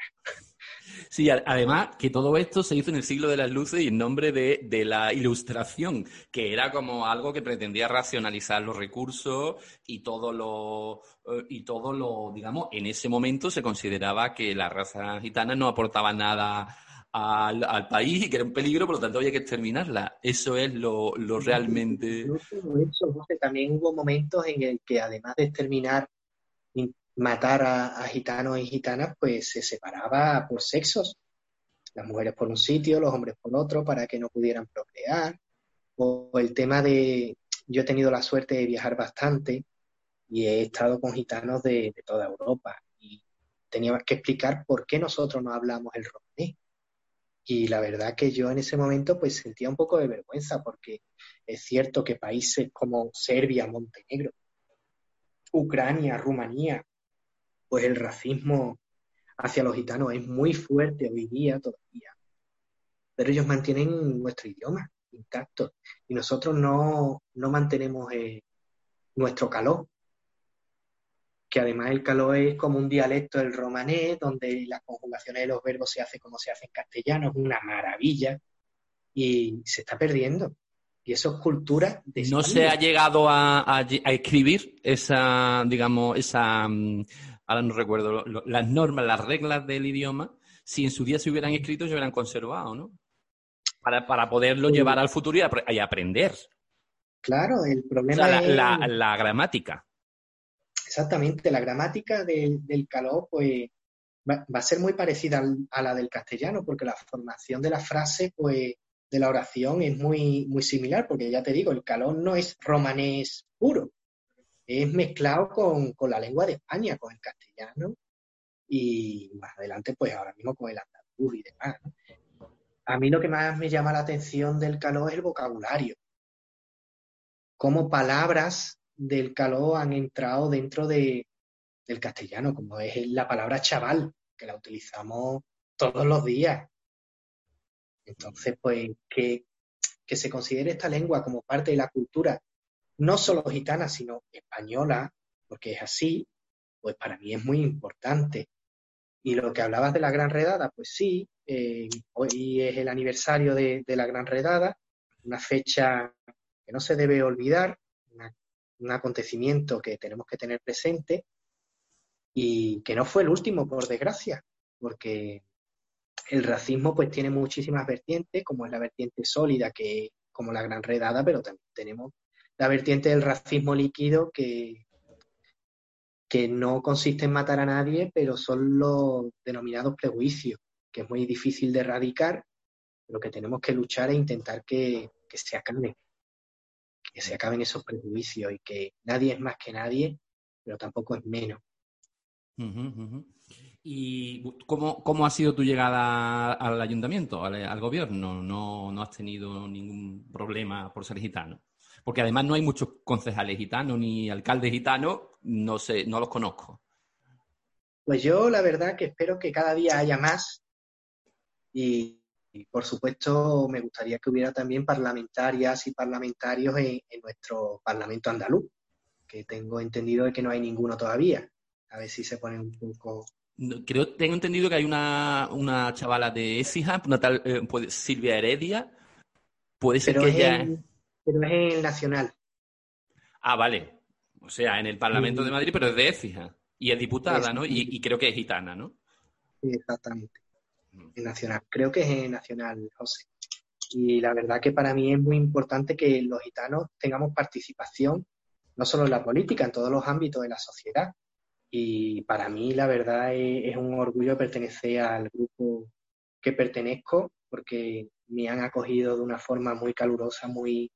Sí, además que todo esto se hizo en el siglo de las luces y en nombre de, de, la ilustración, que era como algo que pretendía racionalizar los recursos y todo lo, eh, y todo lo, digamos, en ese momento se consideraba que la raza gitana no aportaba nada al, al, país y que era un peligro, por lo tanto había que exterminarla. Eso es lo, lo realmente... también hubo momentos en el que además de exterminar matar a, gitanos y gitanas, pues se separaba por sexos. Las mujeres por un sitio, los hombres por otro, para que no pudieran procrear. O el tema de, yo he tenido la suerte de viajar bastante y he estado con gitanos de, toda Europa y teníamos que explicar por qué nosotros no hablamos el romanés. Y la verdad que yo en ese momento pues sentía un poco de vergüenza porque es cierto que países como Serbia, Montenegro, Ucrania, Rumanía, pues el racismo hacia los gitanos es muy fuerte hoy día todavía. Pero ellos mantienen nuestro idioma intacto y nosotros no, mantenemos eh, nuestro calor. que además el caló es como un dialecto del romanés, donde las conjugaciones de los verbos se hacen como se hace en castellano, es una maravilla, y se está perdiendo. Y eso es cultura de No se ha llegado a, escribir esa, digamos, esa, mm, ahora no recuerdo, las normas, las reglas del idioma, si en su día se hubieran escrito, se hubieran conservado, ¿no? Para, poderlo llevar al futuro y, aprender. Claro, el problema es... La, la, gramática. Exactamente, la gramática del, del caló, pues, va, a ser muy parecida a la del castellano, porque la formación de la frase, pues, de la oración es muy, muy similar, porque ya te digo, el calón no es romanés puro, es mezclado con, la lengua de España, con el castellano, y más adelante, pues ahora mismo con el andaluz y demás. A mí lo que más me llama la atención del caló es el vocabulario. Cómo palabras del caló han entrado dentro de, del castellano, como es la palabra chaval, que la utilizamos todos los días. Entonces, pues que, se considere esta lengua como parte de la cultura, no solo gitana, sino española, porque es así, pues para mí es muy importante. Y lo que hablabas de la Gran Redada, pues sí, eh, hoy es el aniversario de, la Gran Redada, una fecha que no se debe olvidar, un acontecimiento que tenemos que tener presente y que no fue el último, por desgracia, porque el racismo pues tiene muchísimas vertientes, como es la vertiente sólida, que como la gran redada, pero también tenemos la vertiente del racismo líquido que, que no consiste en matar a nadie, pero son los denominados prejuicios, que es muy difícil de erradicar, pero que tenemos que luchar e intentar que, se acaben, que se acaben esos prejuicios y que nadie es más que nadie, pero tampoco es menos. ¿Y cómo, ha sido tu llegada al ayuntamiento, al, gobierno? ¿No, ¿No, has tenido ningún problema por ser gitano? Porque además no hay muchos concejales gitanos ni alcaldes gitanos, no sé, no los conozco. Pues yo la verdad que espero que cada día haya más y, por supuesto me gustaría que hubiera también parlamentarias y parlamentarios en, en nuestro Parlamento andaluz, que tengo entendido de que no hay ninguno todavía. A ver si se pone un poco creo, tengo entendido que hay una, una chavala de Écija, una tal eh, Silvia Heredia. Puede ser que ella. Pero es en Nacional. Ah, vale. O sea, en el Parlamento de Madrid, pero es de Écija. Y es diputada, ¿no? Y, creo que es gitana, ¿no? Sí, exactamente. En Nacional. Creo que es en Nacional, José. Y la verdad que para mí es muy importante que los gitanos tengamos participación, no solo en la política, en todos los ámbitos de la sociedad y para mí, la verdad, es, un orgullo pertenecer al grupo que pertenezco, porque me han acogido de una forma muy calurosa, muy,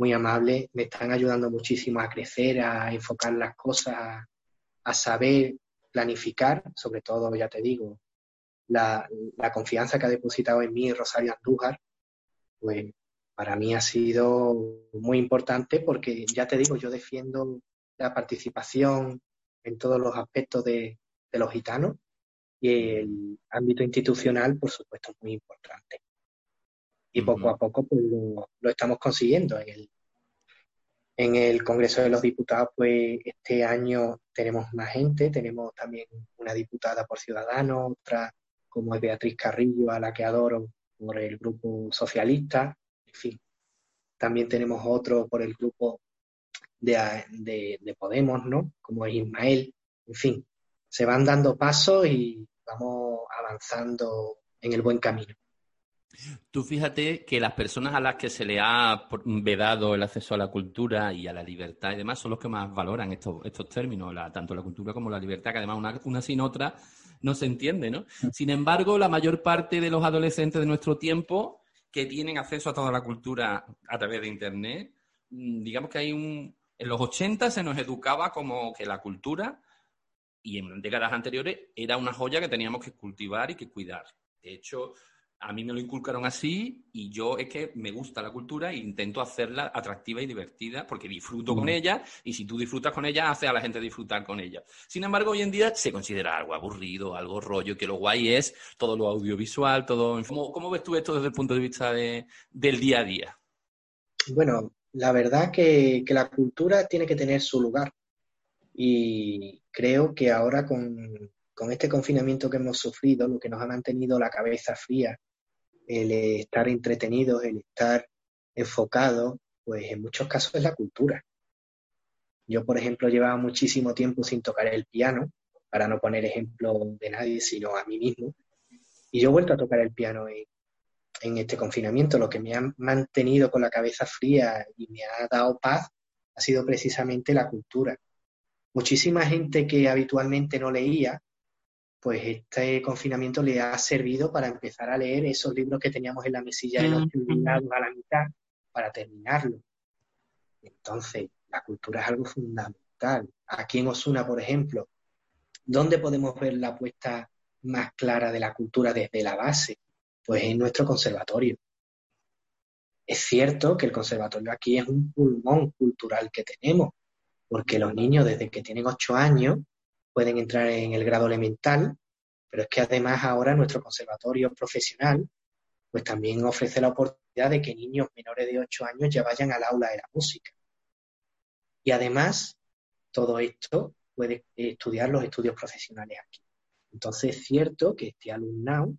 muy amable. Me están ayudando muchísimo a crecer, a enfocar las cosas, a, saber planificar, sobre todo, ya te digo, la, la, confianza que ha depositado en mí Rosario Andújar, pues para mí ha sido muy importante porque, ya te digo, yo defiendo la participación, en todos los aspectos de, los gitanos y el ámbito institucional, por supuesto, es muy importante. Y poco a poco pues, lo, estamos consiguiendo. En el, en el Congreso de los Diputados, pues este año tenemos más gente, tenemos también una diputada por Ciudadanos, otra como es Beatriz Carrillo, a la que adoro por el Grupo Socialista, en fin. También tenemos otro por el Grupo de, Podemos, ¿no? Como es Ismael, en fin, se van dando pasos y vamos avanzando en el buen camino. Tú fíjate que las personas a las que se le ha vedado el acceso a la cultura y a la libertad y demás son los que más valoran estos, estos términos, tanto la cultura como la libertad, que además una, una sin otra no se entiende, ¿no? Mm. Sin embargo, la mayor parte de los adolescentes de nuestro tiempo que tienen acceso a toda la cultura a través de Internet, mm, digamos que hay un, en los 80 se nos educaba como que la cultura, y en décadas anteriores, era una joya que teníamos que cultivar y que cuidar. De hecho, a mí me lo inculcaron así y yo es que me gusta la cultura e intento hacerla atractiva y divertida porque disfruto con ella y si tú disfrutas con ella, hace a la gente disfrutar con ella. Sin embargo, hoy en día se considera algo aburrido, algo rollo, que lo guay es todo lo audiovisual, todo... ¿Cómo, cómo ves tú esto desde el punto de vista de, del día a día? Bueno, la verdad que, que la cultura tiene que tener su lugar. Y creo que ahora con, con este confinamiento que hemos sufrido, lo que nos ha mantenido la cabeza fría, el estar entretenidos, el estar enfocados, pues en muchos casos es la cultura. Yo, por ejemplo, llevaba muchísimo tiempo sin tocar el piano, para no poner ejemplo de nadie, sino a mí mismo. Y yo he vuelto a tocar el piano en, en este confinamiento. Lo que me ha mantenido con la cabeza fría y me ha dado paz ha sido precisamente la cultura. Muchísima gente que habitualmente no leía, pues este confinamiento le ha servido para empezar a leer esos libros que teníamos en la mesilla de los a la mitad para terminarlo. Entonces, la cultura es algo fundamental. Aquí en Osuna, por ejemplo, ¿dónde podemos ver la apuesta más clara de la cultura desde la base? Pues en nuestro conservatorio. Es cierto que el conservatorio aquí es un pulmón cultural que tenemos, porque los niños desde que tienen ocho años pueden entrar en el grado elemental, pero es que además ahora nuestro conservatorio profesional pues también ofrece la oportunidad de que niños menores de ocho años ya vayan al aula de la música. Y además, todo esto puede estudiar los estudios profesionales aquí. Entonces es cierto que este alumnado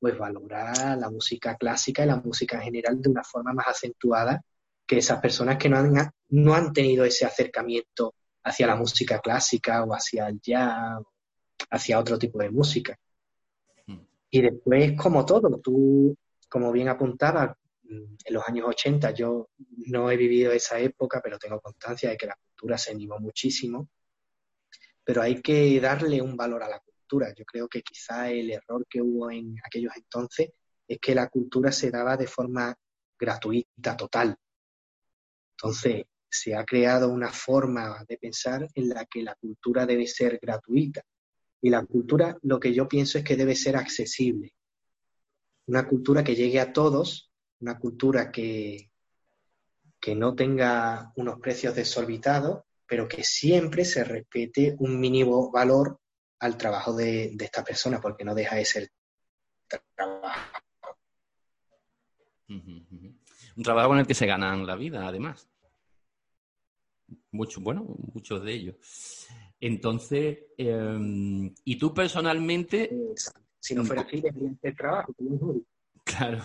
pues valora la música clásica y la música en general de una forma más acentuada que esas personas que no han, no han tenido ese acercamiento hacia la música clásica o hacia el jazz, hacia otro tipo de música. Hmm. Y después, como todo, tú, como bien apuntabas, en los años 80 yo no he vivido esa época, pero tengo constancia de que la cultura se animó muchísimo. Pero hay que darle un valor a la cultura. Yo creo que quizá el error que hubo en aquellos entonces es que la cultura se daba de forma gratuita, total. Entonces, se ha creado una forma de pensar en la que la cultura debe ser gratuita. Y la cultura, lo que yo pienso es que debe ser accesible. Una cultura que llegue a todos una cultura que, que no tenga unos precios desorbitados, pero que siempre se respete un mínimo valor al trabajo de, esta persona, porque no deja de ser trabajo. Un trabajo con el que se ganan la vida, además. Mucho, bueno, muchos de ellos. Entonces, em, ¿y tú personalmente? Si no fuera así, el trabajo. Claro.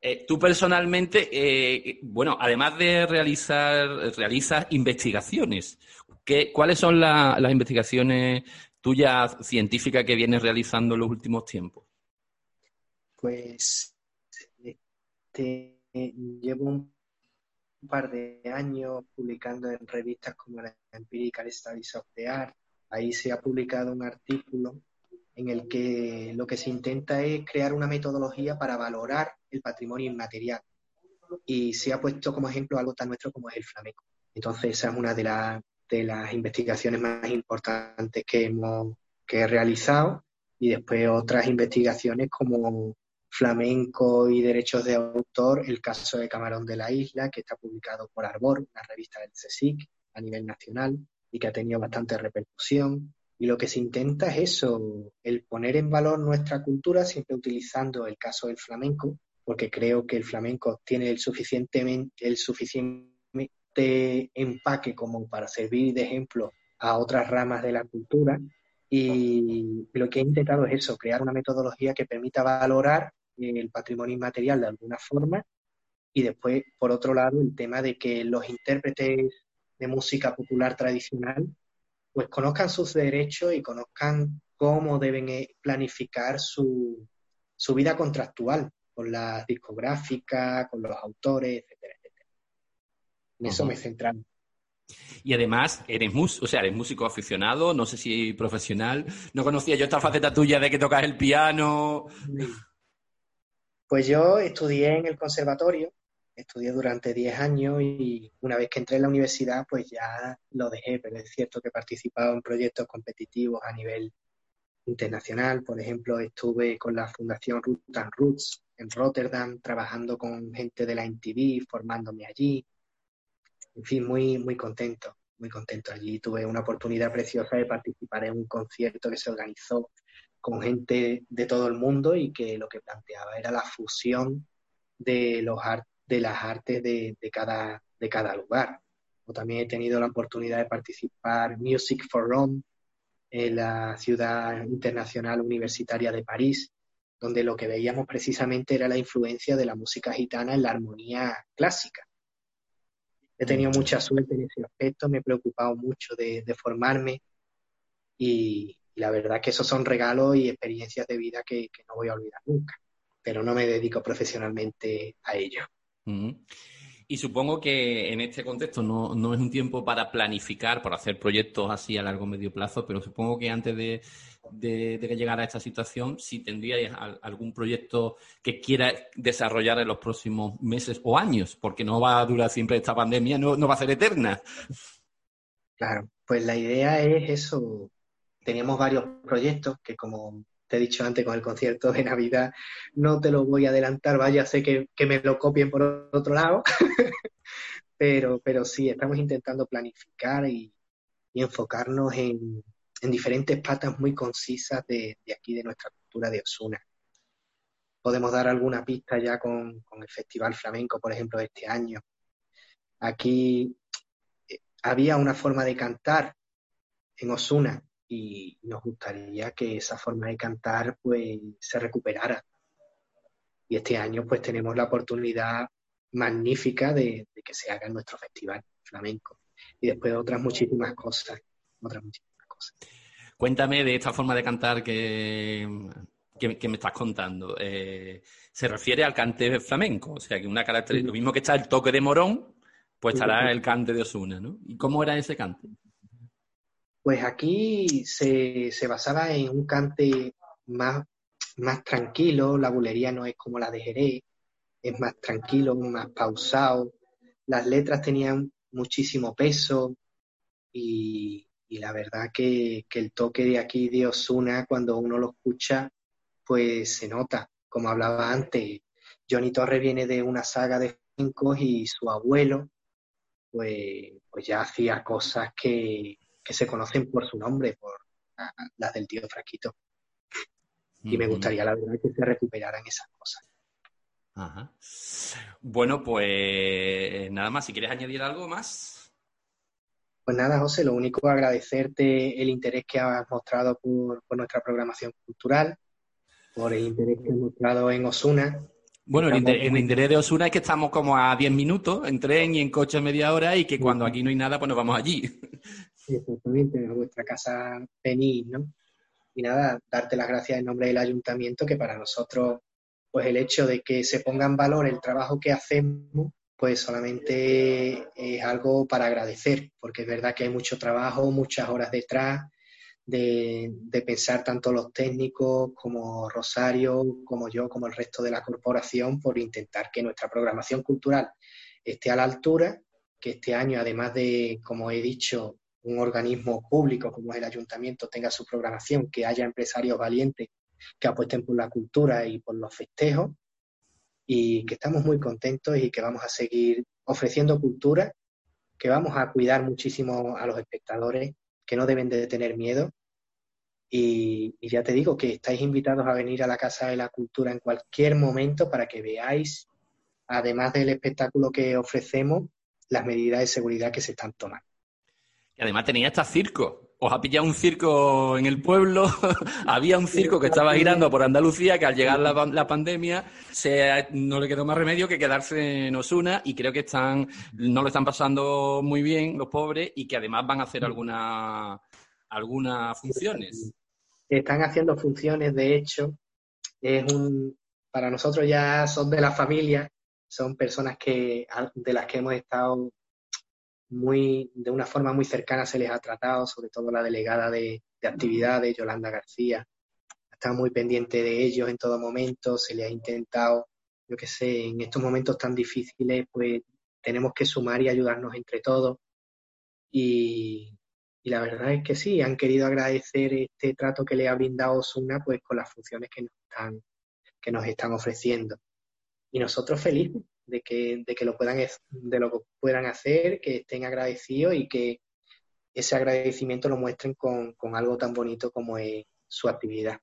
Eh, tú personalmente, eh, bueno, además de realizar, realizas investigaciones. ¿Qué, ¿Cuáles son las investigaciones tuyas científicas que vienes realizando en los últimos tiempos? Pues este, llevo un par de años publicando en revistas como la Empirical Studies of the Art. Ahí se ha publicado un artículo en el que lo que se intenta es crear una metodología para valorar el patrimonio inmaterial. Y se ha puesto como ejemplo algo tan nuestro como es el flamenco. Entonces, esa es una de, de las investigaciones más importantes que hemos que he realizado. Y después otras investigaciones como flamenco y derechos de autor, el caso de Camarón de la Isla, que está publicado por Arbor, una revista del CSIC a nivel nacional y que ha tenido bastante repercusión. Y lo que se intenta es eso, el poner en valor nuestra cultura, siempre utilizando el caso del flamenco, porque creo que el flamenco tiene el, suficientemente, el suficiente empaque como para servir de ejemplo a otras ramas de la cultura. Y lo que he intentado es eso, crear una metodología que permita valorar el patrimonio inmaterial de alguna forma. Y después, por otro lado, el tema de que los intérpretes de música popular tradicional pues conozcan sus derechos y conozcan cómo deben eh, planificar su, su vida contractual con la discográfica, con los autores, etcétera, etcétera. En eso me centran. Y además, eres, o sea, eres músico aficionado, no sé si profesional. No conocía yo esta faceta tuya de que tocas el piano. Pues yo estudié en el conservatorio estudié durante 10 años y una vez que entré en la universidad, pues ya lo dejé, pero es cierto que he participado en proyectos competitivos a nivel internacional. Por ejemplo, estuve con la Fundación Root and Roots en Rotterdam, trabajando con gente de la NTV, formándome allí. En fin, muy, muy contento, muy contento allí. Tuve una oportunidad preciosa de participar en un concierto que se organizó con gente de todo el mundo y que lo que planteaba era la fusión de los, de las artes de, cada, de cada lugar. o también he tenido la oportunidad de participar Music for Rome en la ciudad internacional universitaria de París, donde lo que veíamos precisamente era la influencia de la música gitana en la armonía clásica. He tenido mucha suerte en ese aspecto, me he preocupado mucho de, formarme y, la verdad que esos son regalos y experiencias de vida que, no voy a olvidar nunca, pero no me dedico profesionalmente a ello. Y supongo que en este contexto no, no, es un tiempo para planificar, para hacer proyectos así a largo o medio plazo, pero supongo que antes de, de, que llegara a esta situación, si tendríais algún proyecto que quiera desarrollar en los próximos meses o años, porque no va a durar siempre esta pandemia, no, no va a ser eterna. Claro, pues la idea es eso. Teníamos varios proyectos que, como te he dicho antes con el concierto de Navidad, no te lo voy a adelantar, vaya, sé que, que me lo copien por otro lado, pero, pero sí, estamos intentando planificar y, enfocarnos en, diferentes patas muy concisas de, aquí, de nuestra cultura de Osuna. Podemos dar alguna pista ya con, con el Festival Flamenco, por ejemplo, de este año. Aquí eh, había una forma de cantar en Osuna y nos gustaría que esa forma de cantar pues se recuperara. Y este año pues tenemos la oportunidad magnífica de, que se haga en nuestro festival flamenco. Y después otras muchísimas cosas, otras muchísimas cosas. Cuéntame de esta forma de cantar que, que, me estás contando. Eh, se refiere al cante flamenco, o sea que una característica, lo mismo que está el toque de morón, pues estará el cante de Osuna, ¿no? ¿Y cómo era ese cante? Pues aquí se, basaba en un cante más, más tranquilo, la bulería no es como la de Jerez, es más tranquilo, más pausado, las letras tenían muchísimo peso y, la verdad que, el toque de aquí de Osuna, cuando uno lo escucha, pues se nota, como hablaba antes, Johnny Torre viene de una saga de cinco y su abuelo, pues, pues ya hacía cosas que, que se conocen por su nombre, por las del tío Fraquito. Y me gustaría, la verdad, que se recuperaran esas cosas. Ajá. Bueno, pues nada más, si quieres añadir algo más. Pues nada, José, lo único es agradecerte el interés que has mostrado por, por nuestra programación cultural, por el interés que has mostrado en Osuna bueno, el, interés de Osuna es que estamos como a 10 minutos en tren y en coche media hora y que cuando aquí no hay nada, pues nos vamos allí. Exactamente, a vuestra casa venís, ¿no? Y nada, darte las gracias en nombre del ayuntamiento, que para nosotros, pues el hecho de que se ponga en valor el trabajo que hacemos, pues solamente es algo para agradecer, porque es verdad que hay mucho trabajo, muchas horas detrás, de, pensar tanto los técnicos como Rosario, como yo, como el resto de la corporación, por intentar que nuestra programación cultural esté a la altura, que este año, además de, como he dicho, un organismo público como es el ayuntamiento tenga su programación, que haya empresarios valientes que apuesten por la cultura y por los festejos, y que estamos muy contentos y que vamos a seguir ofreciendo cultura, que vamos a cuidar muchísimo a los espectadores, que no deben de tener miedo y, ya te digo que estáis invitados a venir a la Casa de la Cultura en cualquier momento para que veáis, además del espectáculo que ofrecemos, las medidas de seguridad que se están tomando. Y además tenía hasta circo. Os ha pillado un circo en el pueblo. Había un circo que estaba girando por Andalucía que al llegar la, pandemia no le quedó más remedio que quedarse en Osuna y creo que están no lo están pasando muy bien los pobres y que además van a hacer alguna, algunas funciones están haciendo funciones, de hecho, es un, para nosotros ya son de la familia, son personas que, de las que hemos estado muy, de una forma muy cercana se les ha tratado, sobre todo la delegada de, actividades, Yolanda García, está muy pendiente de ellos en todo momento, se les ha intentado, yo qué sé, en estos momentos tan difíciles, pues tenemos que sumar y ayudarnos entre todos. Y, y la verdad es que sí, han querido agradecer este trato que le ha brindado Osuna pues con las funciones que nos están, que nos están ofreciendo. Y nosotros felices de que, de que lo puedan de lo que puedan hacer, que estén agradecidos y que ese agradecimiento lo muestren con, algo tan bonito como es su actividad.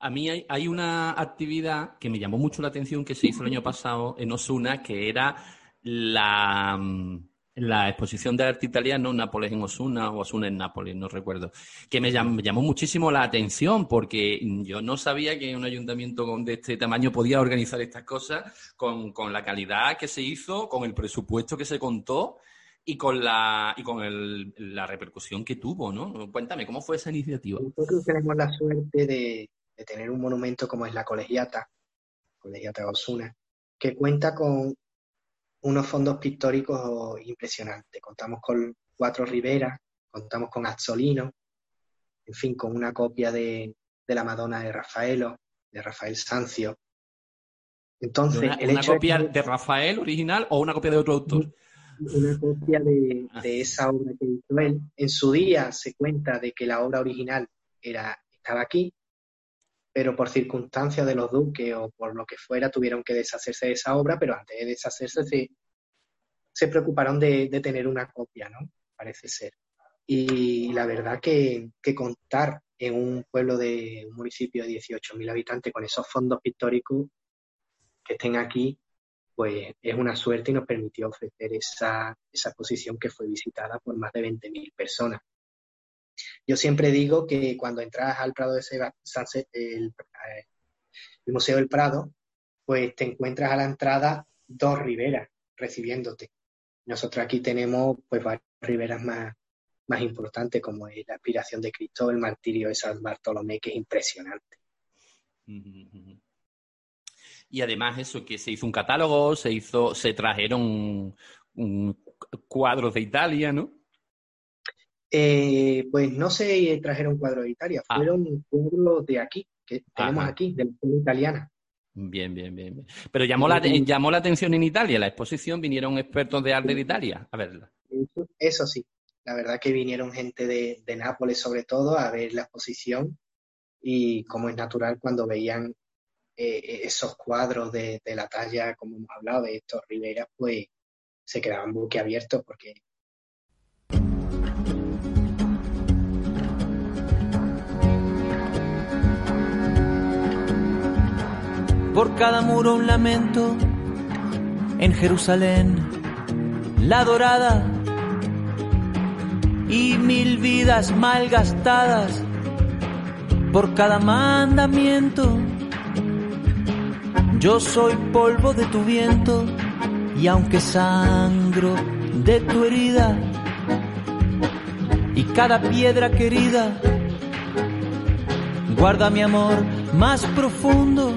A mí hay, hay, una actividad que me llamó mucho la atención que se hizo el año pasado en Osuna, que era la, mm, la exposición de arte italiano, Nápoles en Osuna o Osuna en Nápoles, no recuerdo, que me llamó, muchísimo la atención porque yo no sabía que un ayuntamiento de este tamaño podía organizar estas cosas con, la calidad que se hizo, con el presupuesto que se contó y con la y con la repercusión que tuvo, ¿no? Cuéntame, ¿cómo fue esa iniciativa? Nosotros tenemos la suerte de, de tener un monumento como es la Colegiata, Colegiata Osuna, que cuenta con unos fondos pictóricos impresionantes. Contamos con cuatro riberas, contamos con Azzolino, en fin, con una copia de, la Madonna de Rafaelo, de Rafael Sancio. Entonces, ¿Una, el copia de, Rafael original o una copia de otro autor? Una copia de, ah. de, esa obra que hizo él. En su día se cuenta de que la obra original era, estaba aquí, pero por circunstancias de los duques o por lo que fuera tuvieron que deshacerse de esa obra, pero antes de deshacerse se, se preocuparon de, tener una copia, ¿no? Parece ser. Y la verdad que, contar en un pueblo de un municipio de 18.000 habitantes con esos fondos pictóricos que estén aquí, pues es una suerte y nos permitió ofrecer esa, esa exposición que fue visitada por más de 20.000 personas. Yo siempre digo que cuando entras al Prado de Seba, el, Museo del Prado, pues te encuentras a la entrada dos riberas recibiéndote. Nosotros aquí tenemos pues varias riberas más, más importantes, como es la aspiración de Cristo, el martirio de San Bartolomé, que es impresionante. Y además eso, que se hizo un catálogo, se hizo, se trajeron cuadros de Italia, ¿no? Eh, pues no se trajeron cuadros de Italia, ah. fueron cuadros de aquí, que tenemos aquí, de la escuela italiana. Bien, bien, bien, Pero llamó la, llamó la atención en Italia, la exposición, vinieron expertos de arte de Italia a verla. Eso, sí, la verdad que vinieron gente de, Nápoles sobre todo a ver la exposición y como es natural cuando veían eh, esos cuadros de, de, la talla, como hemos hablado, de estos Rivera, pues se quedaban abiertos porque por cada muro un lamento. En Jerusalén, la dorada y mil vidas mal gastadas por cada mandamiento. Yo soy polvo de tu viento y aunque sangro de tu herida y cada piedra querida, guarda mi amor más profundo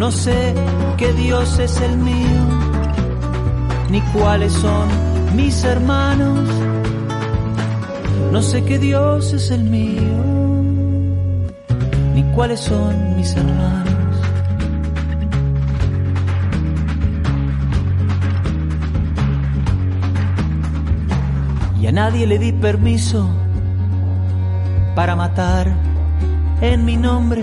no sé qué Dios es el mío, ni cuáles son mis hermanos. No sé qué Dios es el mío, ni cuáles son mis hermanos. Y a nadie le di permiso para matar en mi nombre